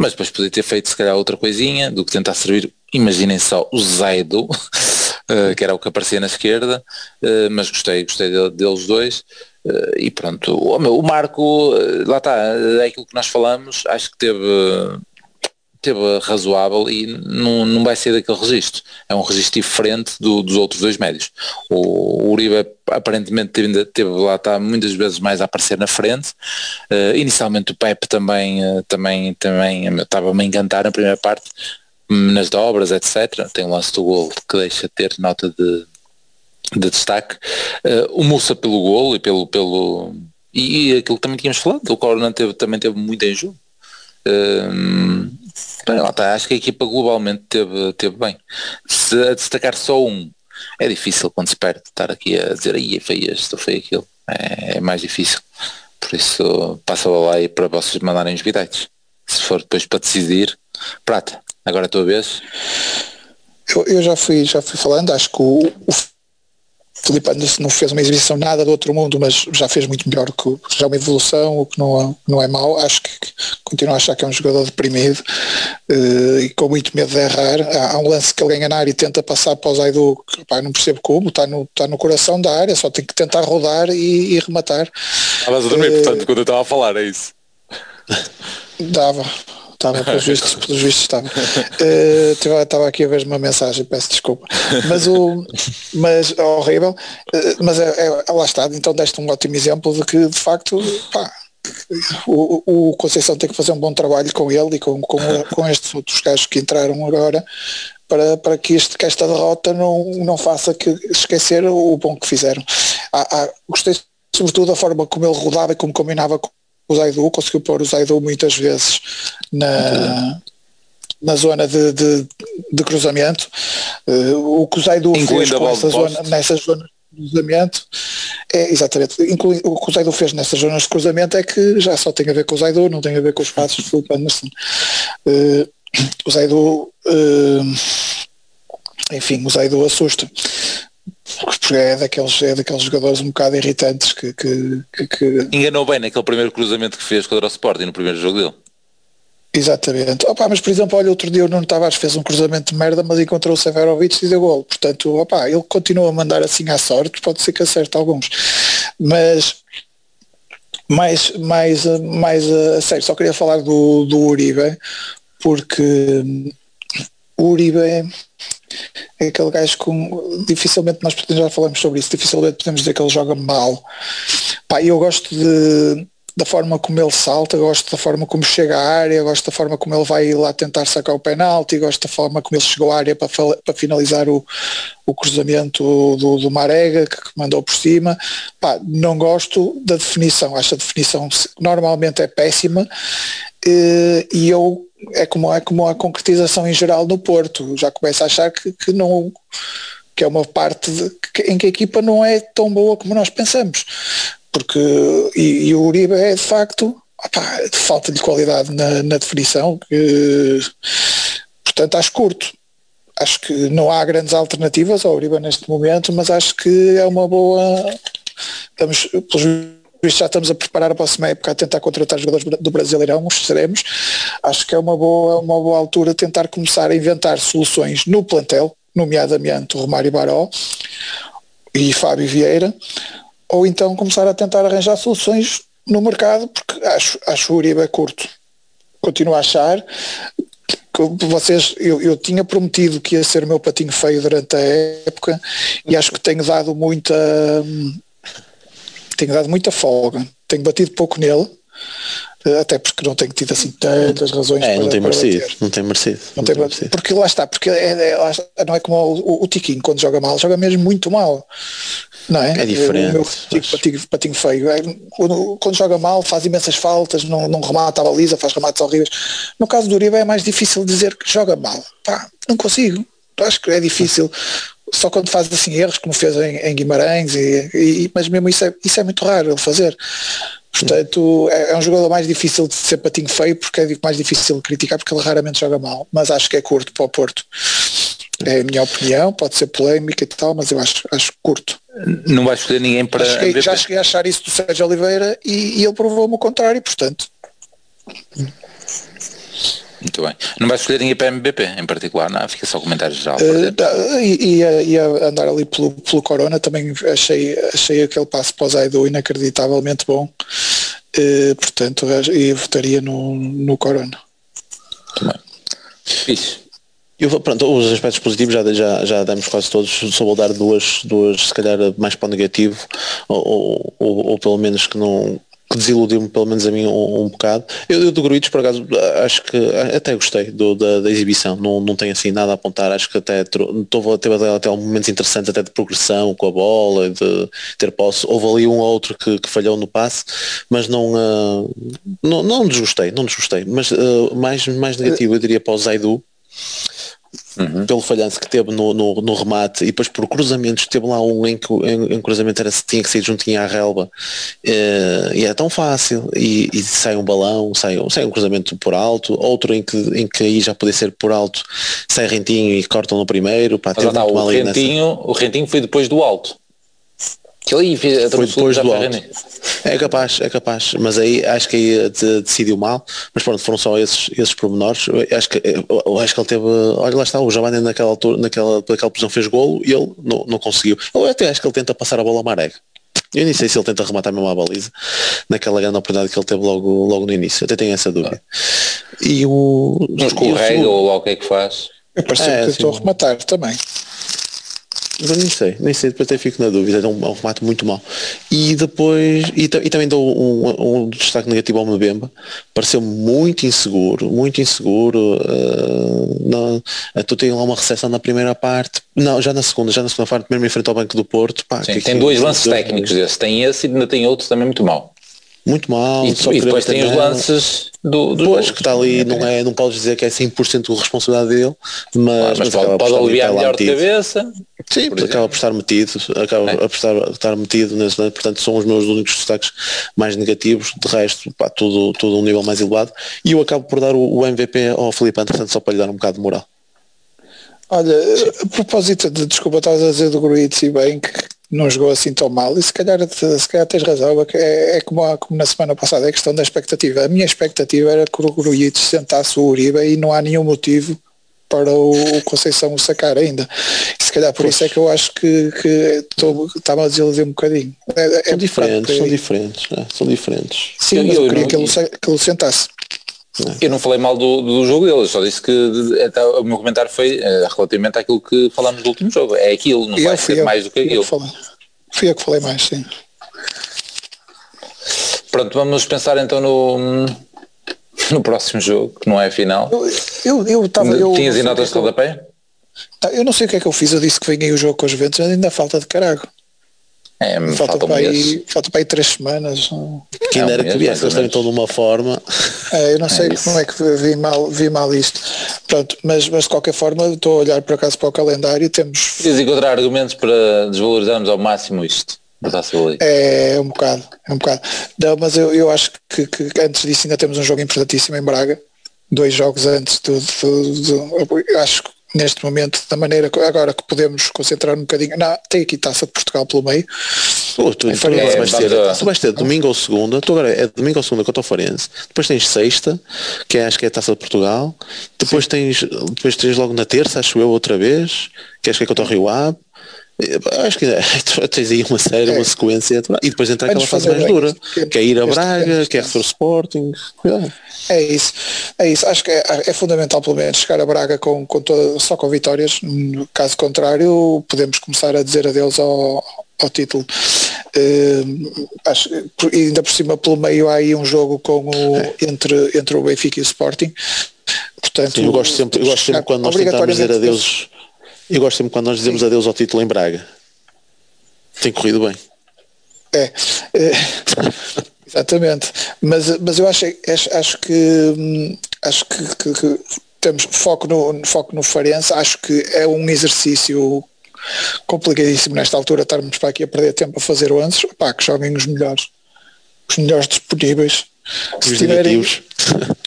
mas depois podia ter feito se calhar outra coisinha do que tentar servir, imaginem só, o Zaido, uh, que era o que aparecia na esquerda, uh, mas gostei, gostei de, deles dois. Uh, e pronto, o Marco, lá está, é aquilo que nós falamos, acho que teve teve razoável e não, não vai ser daquele registro. É um registro diferente do, dos outros dois médios. O, o Uribe aparentemente teve, teve lá está muitas vezes mais a aparecer na frente. Uh, inicialmente o Pepe também, uh, também, também estava-me a encantar na primeira parte, nas dobras, etc. Tem um lance do gol que deixa ter nota de, de destaque. Uh, o Mussa pelo golo e pelo, pelo e, aquilo que também tínhamos falado, o Corona teve, também teve muito em jogo. Um, bem, lá tá, acho que a equipa globalmente teve, teve bem. Se a destacar só um, é difícil quando se perde estar aqui a dizer aí foi este, foi aquilo. É, é, mais difícil. Por isso passa lá aí para vocês mandarem os bideites. Se for depois para decidir, prata, agora é a tua vez. Eu, eu, já fui já fui falando, acho que o, o Filipe Anderson não fez uma exibição nada do outro mundo, mas já fez muito melhor, que já é uma evolução, o que não, não é mau. Acho que continuo a achar que é um jogador deprimido uh, e com muito medo de errar. Há, há, um lance que ele ganha na área e tenta passar para o Zaidu, que pá, não percebo como, está no, está no coração da área, só tem que tentar rodar e, e rematar. Estavas a dormir, uh, portanto, quando eu estava a falar, é isso? Dava estava, pelos vistos, pelos vistos estava. Uh, estava aqui a ver uma mensagem, peço desculpa. Mas o mas é horrível, uh, mas é, é, lá está, então deste um ótimo exemplo de que de facto pá, o, o Conceição tem que fazer um bom trabalho com ele e com, com, com estes outros gajos que entraram agora para, para que, este, que esta derrota não, não faça que esquecer o bom que fizeram. Há, há, gostei sobretudo da forma como ele rodava e como combinava com o Zaidu, conseguiu pôr o Zaidu muitas vezes na, na zona de, de, de cruzamento. Uh, o que o Zaidu fez com essa zona, nessa zona de cruzamento é exatamente, inclui, o que o Zaidu fez nessas zonas de cruzamento é que já só tem a ver com o Zaidu, não tem a ver com os passos de Filipe Anderson. Uh, o Zaidu uh, enfim, o Zaidu assusta é daqueles, é daqueles jogadores um bocado irritantes que, que, que, que... Enganou bem naquele primeiro cruzamento que fez contra o Sporting no primeiro jogo dele. Exatamente. Opa, mas por exemplo, olha, outro dia o Nuno Tavares fez um cruzamento de merda, mas encontrou o Severovic e deu gol. Portanto, opa, ele continua a mandar assim à sorte, pode ser que acerte alguns. Mas mais, mais, mais a sério, só queria falar do, do Uribe, porque o Uribe é aquele gajo com dificilmente nós já falamos sobre isso, dificilmente podemos dizer que ele joga mal. Pá, eu gosto de, da forma como ele salta, gosto da forma como chega à área, gosto da forma como ele vai lá tentar sacar o penalti, gosto da forma como ele chegou à área para, para finalizar o, o cruzamento do, do Marega que mandou por cima. Pá, não gosto da definição, acho a definição normalmente é péssima eh, e eu é como, é como a concretização em geral no Porto. Já começo a achar que, que não que é uma parte de, que, em que a equipa não é tão boa como nós pensamos. Porque e, e o Uribe é de facto falta de qualidade na, na definição, que, portanto acho curto. Acho que não há grandes alternativas ao Uribe neste momento, mas acho que é uma boa. Estamos, pelos já estamos a preparar a próxima época a tentar contratar jogadores do Brasileirão, os seremos. Acho que é uma boa, uma boa altura tentar começar a inventar soluções no plantel, nomeadamente Romário Baró e Fábio Vieira, ou então começar a tentar arranjar soluções no mercado, porque acho, acho o Uribe curto. Continuo a achar vocês, eu, eu tinha prometido que ia ser o meu patinho feio durante a época e acho que tenho dado muita tenho dado muita folga, tenho batido pouco nele, eh, até porque não tenho tido assim tantas razões é, para, não tem merecido, não tem merecido. Não, não tem merecido. Porque lá está, porque é, é, não é como o, o, Tiquinho quando joga mal, joga mesmo muito mal. Não é? É diferente. O meu patinho, patinho, patinho feio. É, quando, quando, joga mal faz imensas faltas, não, não remata a baliza, faz remates horríveis. No caso do Uribe é mais difícil dizer que joga mal. Pá, não consigo. Acho que é difícil só quando faz assim erros, como fez em, em Guimarães, e, e, mas mesmo isso é, isso é muito raro ele fazer. Portanto, é, é, um jogador mais difícil de ser patinho feio, porque é mais difícil de criticar, porque ele raramente joga mal, mas acho que é curto para o Porto. É a minha opinião, pode ser polémica e tal, mas eu acho, acho curto. Não vai escolher ninguém para. Já cheguei, já cheguei a achar isso do Sérgio Oliveira e, e ele provou-me o contrário, portanto. Muito bem. Não vai escolher ninguém para MVP em particular, não? Fica só comentário geral. Uh, e, e, e, a andar ali pelo, pelo Corona também achei, achei aquele passo para o Zaido inacreditavelmente bom. Uh, portanto, e votaria no, no Corona. Muito bem. Isso. Eu, pronto, os aspectos positivos já, já, já demos quase todos, só vou dar duas, duas se calhar mais para o negativo, ou, ou, ou pelo menos que não que desiludiu-me pelo menos a mim um, um bocado. Eu, eu do Gruitos por acaso acho que até gostei do, da, da, exibição, não, não tenho assim nada a apontar, acho que até estou até, até momentos interessantes até de progressão com a bola, de ter posse, houve ali um ou outro que, que falhou no passe, mas não, uh, não, não desgostei, não desgostei, mas uh, mais, mais negativo eu diria para o Zaidu, Uhum. pelo falhanço que teve no, no, no, remate e depois por cruzamentos teve lá um em que em, cruzamento era se tinha que sair juntinho à relva. Uh, e é tão fácil. E, e, sai um balão sai, sai um cruzamento por alto outro em que, em que aí já podia ser por alto sai rentinho e cortam no primeiro pá, Mas, não, o, rentinho, nessa... o rentinho foi depois do alto que ele foi depois do alto. É capaz, é capaz, mas aí acho que aí decidiu mal, mas pronto, foram só esses, esses pormenores. Eu acho que, eu acho que ele teve, olha lá está, o Giovanni naquela altura, naquela, naquela posição fez golo e ele não, não conseguiu. Eu até acho que ele tenta passar a bola ao Marega. Eu nem sei se ele tenta rematar mesmo a baliza naquela grande oportunidade que ele teve logo, logo no início. Até tenho essa dúvida. E o. Um escorrega ou logo o que é que faz? Eu parece é, que tentou rematar também. Mas nem sei, nem sei, depois até fico na dúvida, é um, é um remate muito mau. E depois, e, e também dou um, um, destaque negativo ao Mbemba, pareceu muito inseguro, muito inseguro, uh, tu tens lá uma recepção na primeira parte, não, já na segunda, já na segunda parte, mesmo em frente ao Banco do Porto. Pá, Sim, que tem dois lances técnicos desse, tem esse e ainda tem outro também muito mau muito mal. E, e depois tem os lances do, do Pois, que está ali, não, é, não podes dizer que é 100% de responsabilidade dele, mas, mas, mas pode, pode aliviar melhor de cabeça. Sim, por acaba por estar metido, acaba é. por estar, estar metido, nesse, portanto são os meus únicos destaques mais negativos, de resto, pá, tudo, tudo um nível mais elevado. E eu acabo por dar o, MVP ao Felipe portanto só para lhe dar um bocado de moral. Olha, a propósito de desculpa, estás a dizer do Gruitz e bem que não jogou assim tão mal e se calhar, se calhar tens razão, é, é como, como, na semana passada, é questão da expectativa. A minha expectativa era que o Gruitch sentasse o Uribe e não há nenhum motivo para o Conceição o sacar ainda. E se calhar por pois. isso é que eu acho que, que estava a desiludir um bocadinho. É, são, é diferentes, são diferentes, é, são diferentes. Sim, eu, mas eu, eu queria não, que, ele, que ele sentasse. Eu não falei mal do, do jogo dele, só disse que até, o meu comentário foi uh, relativamente àquilo que falámos do último jogo. É aquilo, não eu vai ser eu, mais do que aquilo. Fui eu que falei mais, sim. Pronto, vamos pensar então no, no próximo jogo, que não é a final. Eu, eu, tava, eu Tinhas em notas de rodapé? Eu não sei o que é que eu fiz, eu disse que venha o jogo com os Juventus, mas ainda falta de carago. É, falta, para aí, falta para aí três semanas. Quem dera que viesse, eles estão de uma forma. É, eu não sei é como é que vi mal, vi mal isto. Pronto, mas, mas de qualquer forma estou a olhar por acaso para o calendário temos. Queres encontrar argumentos para desvalorizarmos ao máximo isto? É, é um bocado, é um bocado. Não, mas eu, eu acho que, que, antes disso ainda temos um jogo importantíssimo em Braga. Dois jogos antes do, do, do, do acho que neste momento, da maneira que, agora que podemos concentrar um bocadinho. Não, tem aqui taça de Portugal pelo meio. Oh, tu, tu, é, vais ter, a... tu vais ter domingo ou segunda, tu agora é domingo ou segunda contra o Farense, depois tens sexta, que é, acho que é a taça de Portugal, depois tens, depois tens logo na terça, acho eu outra vez, que acho que é contra o Rio Ave, Acho que é, tens aí uma série, é. uma sequência e depois entra aquela fase mais dura, que é ir a Braga, que é receber o Sporting. Cuidado. É isso, é isso. Acho que é, é, fundamental pelo menos chegar a Braga com, com toda, só com vitórias. No caso contrário, podemos começar a dizer adeus ao, ao título. Uh, acho, ainda por cima pelo meio há aí um jogo com o, é. entre, entre o Benfica e o Sporting. Portanto, Sim, eu gosto sempre, eu gosto sempre quando nós tentamos dizer adeus eu gosto sempre quando nós dizemos adeus ao título em Braga. Tem corrido bem. É, é exatamente. Mas, mas eu acho, acho, acho que acho que, que, que, temos foco no, foco no Farense, acho que é um exercício complicadíssimo nesta altura estarmos para aqui a perder tempo a fazer o antes, pá, que joguem os melhores, os melhores disponíveis. Os tiverem, negativos.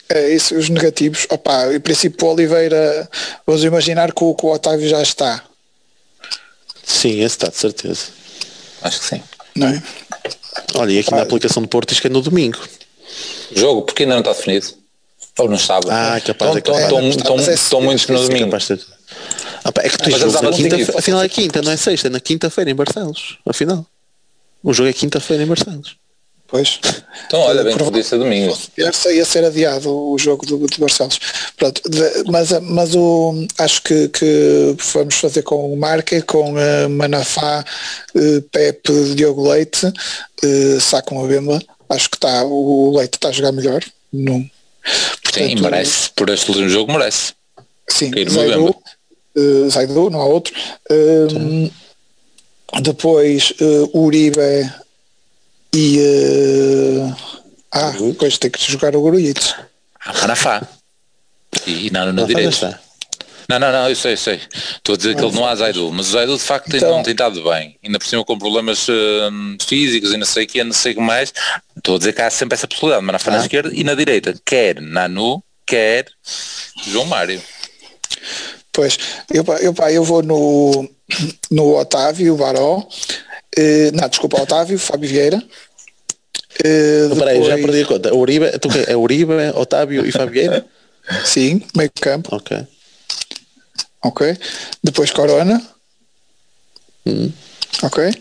É isso, os negativos. Opa, em princípio o Oliveira, vamos imaginar que o, que o Otávio já está. Sim, esse está, de certeza. Acho que sim. Não é? Olha, e aqui ah, na aplicação de Porto diz que é no domingo. Jogo, porque ainda não está definido. Ou no sábado. Ah, capaz é capaz. Estão, estão, estão muitos no domingo. Ah, pá, é que tu jogo na quinta, afinal é quinta, não é sexta, é na quinta-feira em Barcelos, afinal. O jogo é quinta-feira em Barcelos. Pois. Então olha bem, podia ser domingo. Terça ia ser adiado o jogo do, do Barcelos. Pronto, de, mas, mas o, acho que, que vamos fazer com o Marque, com uh, Manafá, uh, Pepe, Diogo Leite, uh, Sacam a Bemba. Acho que está, o Leite está a jogar melhor. Não. Portanto, sim, merece. Por este último jogo merece. Sim, Zaidu, uh, Zaidu, não há outro. Uh, depois uh, Uribe e uh, ah, depois tem que jogar o Grujic. Ah, Manafá. E, e não na direita. Não, não, não, eu sei, eu sei. Estou a dizer que ele não há Zaidu, mas o Zaidu de facto então, não tem estado bem. Ainda por cima com problemas uh, físicos e não sei o que, não sei o que mais. Estou a dizer que há sempre essa possibilidade, ah. na esquerda e na direita. Quer Nanu, quer João Mário. Pois, eu, eu, eu vou no, no Otávio Baró, eh, não, desculpa, Otávio, Fábio Vieira. Eh, depois... Peraí, já perdi a conta. Uribe, tu, é Uribe, Otávio e Fábio Vieira? Sim, meio campo. Ok. Ok. Depois Corona. Hum. Ok.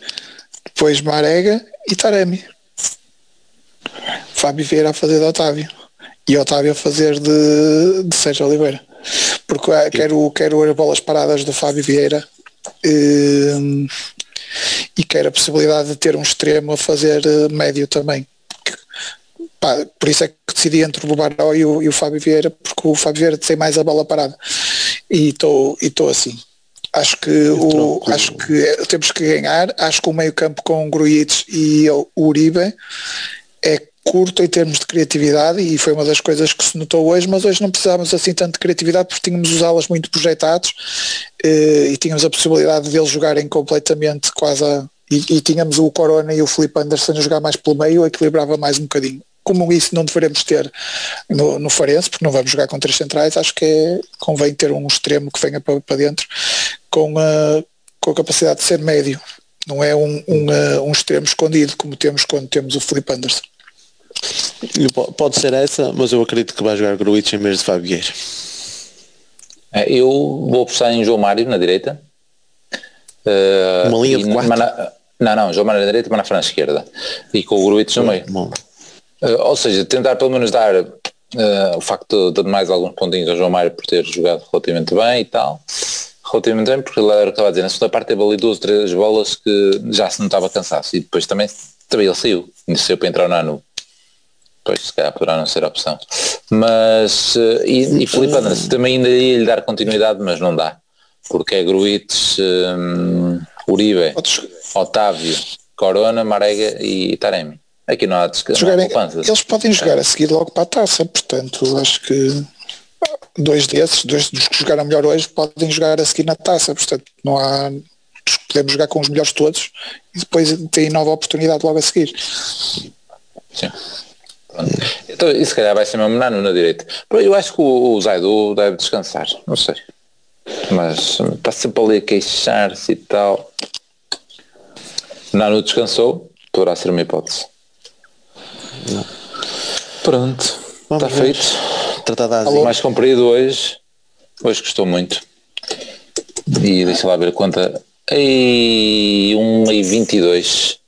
Depois Marega e Taremi. Fábio Vieira a fazer de Otávio. E Otávio a fazer de, de Sérgio Oliveira. Porque quero, quero as bolas paradas do Fábio Vieira. Hum, e quer a possibilidade de ter um extremo a fazer eh, médio também. Pá, por isso é que decidi entre o Baró e o, e o Fábio Vieira, porque o Fábio Vieira tem mais a bola parada. E estou assim. Acho que, o, acho que temos que ganhar. Acho que o meio campo com o Grujic e o Uribe é curto em termos de criatividade e foi uma das coisas que se notou hoje, mas hoje não precisávamos assim tanto de criatividade porque tínhamos os alas muito projetados eh, e tínhamos a possibilidade de eles jogarem completamente quase a, e, e, tínhamos o Corona e o Felipe Anderson a jogar mais pelo meio, equilibrava mais um bocadinho. Como isso não deveremos ter no, no Farense, porque não vamos jogar com três centrais, acho que é, convém ter um extremo que venha para, para dentro com a, com a capacidade de ser médio. Não é um, um, uh, um extremo escondido como temos quando temos o Felipe Anderson. Pode ser essa, mas eu acredito que vai jogar Gruitch em vez de Fabieira. É, eu vou apostar em João Mário na direita. Uma linha de quatro? Mana, não, não, João Mário na direita e Manafra na esquerda. E com o Gruitch no meio. Uh, ou seja, tentar pelo menos dar uh, o facto de, de mais alguns pontinhos ao João Mário por ter jogado relativamente bem e tal. Relativamente bem, porque ele estava a dizer. Na segunda parte teve ali duas, três bolas que já se notava cansaço. E depois também, também ele saiu. Ele saiu para entrar no Nanu. Pois, se calhar poderá não ser a opção. Mas, eh, e, e Felipe Anderson também ainda ia lhe dar continuidade, mas não dá. Porque é Gruites, um, Uribe, Otávio, Corona, Marega e Taremi. Aqui não há descanso. Eles podem jogar a seguir logo para a taça, portanto, acho que dois desses, dois dos que jogaram melhor hoje, podem jogar a seguir na taça, portanto, não há. Podemos jogar com os melhores todos e depois tem nova oportunidade logo a seguir. Sim. Então, e se calhar vai ser mesmo Nano na direita. Eu acho que o, o Zaidu deve descansar, não sei. Mas está sempre ali a queixar-se e tal. Nano descansou, poderá ser uma hipótese. Não. Pronto, Vamos está ver. feito. Tratado Mais comprido hoje. Hoje gostou muito. E deixa lá ver a conta. Ei, 1 e 22.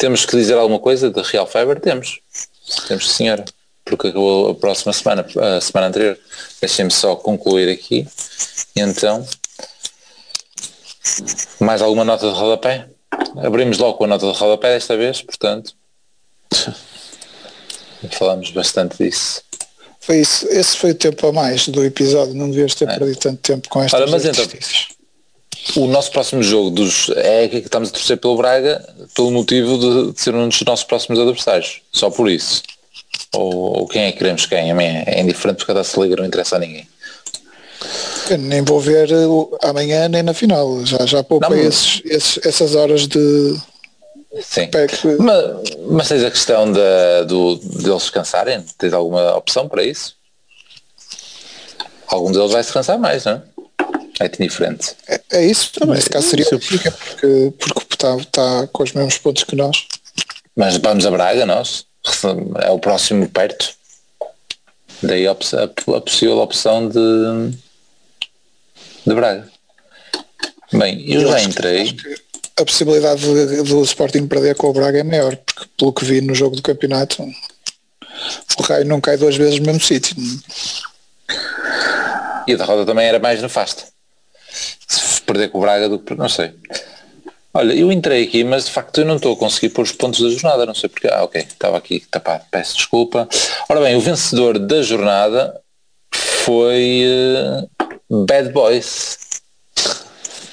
Temos que dizer alguma coisa de Real Fiber? Temos. Temos senhora, porque acabou a próxima semana, a semana anterior. Deixem-me só concluir aqui. E então, mais alguma nota de rodapé? Abrimos logo com a nota de rodapé desta vez, portanto. Falamos bastante disso. Foi isso, esse foi o tempo a mais do episódio, não devias ter é. perdido tanto tempo com estas Ora, mas então, o nosso próximo jogo dos, é que estamos a torcer pelo Braga pelo motivo de, de, ser um dos nossos próximos adversários. Só por isso. Ou, ou quem é que queremos quem? A é, indiferente porque a Taça Liga não interessa a ninguém. Eu nem vou ver amanhã nem na final. Já, já poupei não, esses, esses, essas horas de. Sim. Mas, mas tens a questão do, deles descansarem? Tens alguma opção para isso? Algum deles vai descansar mais, não é? É diferente. É, é isso, também. Nesse caso seria o porque, porque está, está com os mesmos pontos que nós. Mas vamos a Braga, nós. É o próximo perto. Daí a, a, a possível opção de, de Braga. Bem, eu, eu já entrei. a possibilidade de- do Sporting perder com o Braga é maior, porque pelo que vi no jogo do campeonato, o raio não cai duas vezes no mesmo sítio. E a derrota também era mais nefasta. Se perder com o Braga do que. Não sei. Olha, eu entrei aqui, mas de facto eu não estou a conseguir pôr os pontos da jornada, não sei porque. Ah, ok, estava aqui tapado, peço desculpa. Ora bem, o vencedor da jornada foi eh, Bad Boys.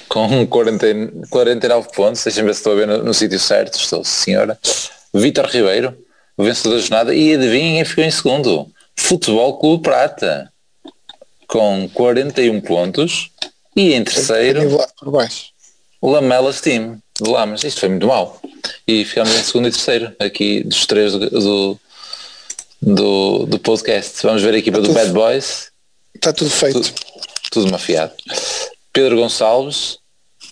Com 40, e- 49 pontos, deixem-me ver se estou a ver no, no sítio certo, estou, senhora. Vitor Ribeiro, vencedor da jornada, e adivinhem ficou em segundo? Futebol Clube Prata, com 41 pontos, e em terceiro, Nivelado por baixo. Lamelas Team, de Lamas. Isto foi muito mal. E ficamos em segundo e terceiro, aqui dos três do, do, do, do podcast. Vamos ver a equipa do Bad Boys, Está tudo feito. tudo, tudo mafiado. Pedro Gonçalves,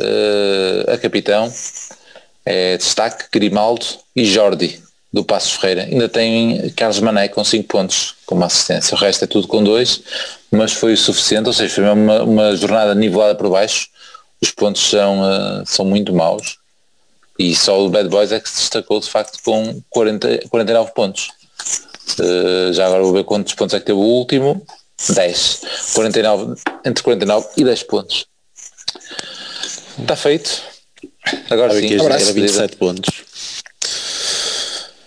eh, a capitão, é destaque, Grimaldo e Jordi, do Passos Ferreira. Ainda tem Carlos Mané com 5 pontos como assistência. O resto é tudo com 2, mas foi o suficiente, ou seja, foi uma, uma jornada nivelada por baixo. Os pontos são, eh, são muito maus. E só o Bad Boys é que se destacou de facto com 40, 49 pontos. Eh, já agora vou ver quantos pontos é que teve o último. 10. 49, entre 49 e 10 pontos. Está feito. Agora sim. era 27 pontos.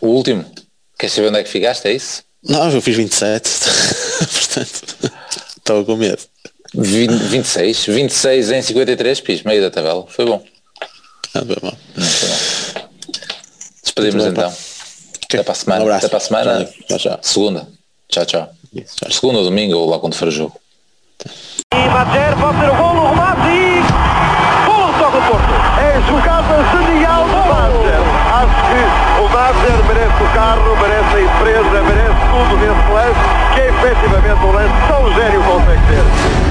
O último. Queres saber onde é que ficaste? É isso? Não, eu fiz 27. Portanto, estava com medo. 20, 26. 26 em 53 pis, meio da tabela. Foi bom. Ah, bem, bom. Foi bom. Despedimos então. Até para a semana. Um abraço. Até para a semana. Tchau, tchau. Segunda. Tchau, tchau. Isso, tchau. Segunda ou domingo ou lá quando for o jogo. E Madjer pode ser o gol, O carro, merece a empresa, merece tudo nesse lance, que é efetivamente um lance tão gênio consegue ter.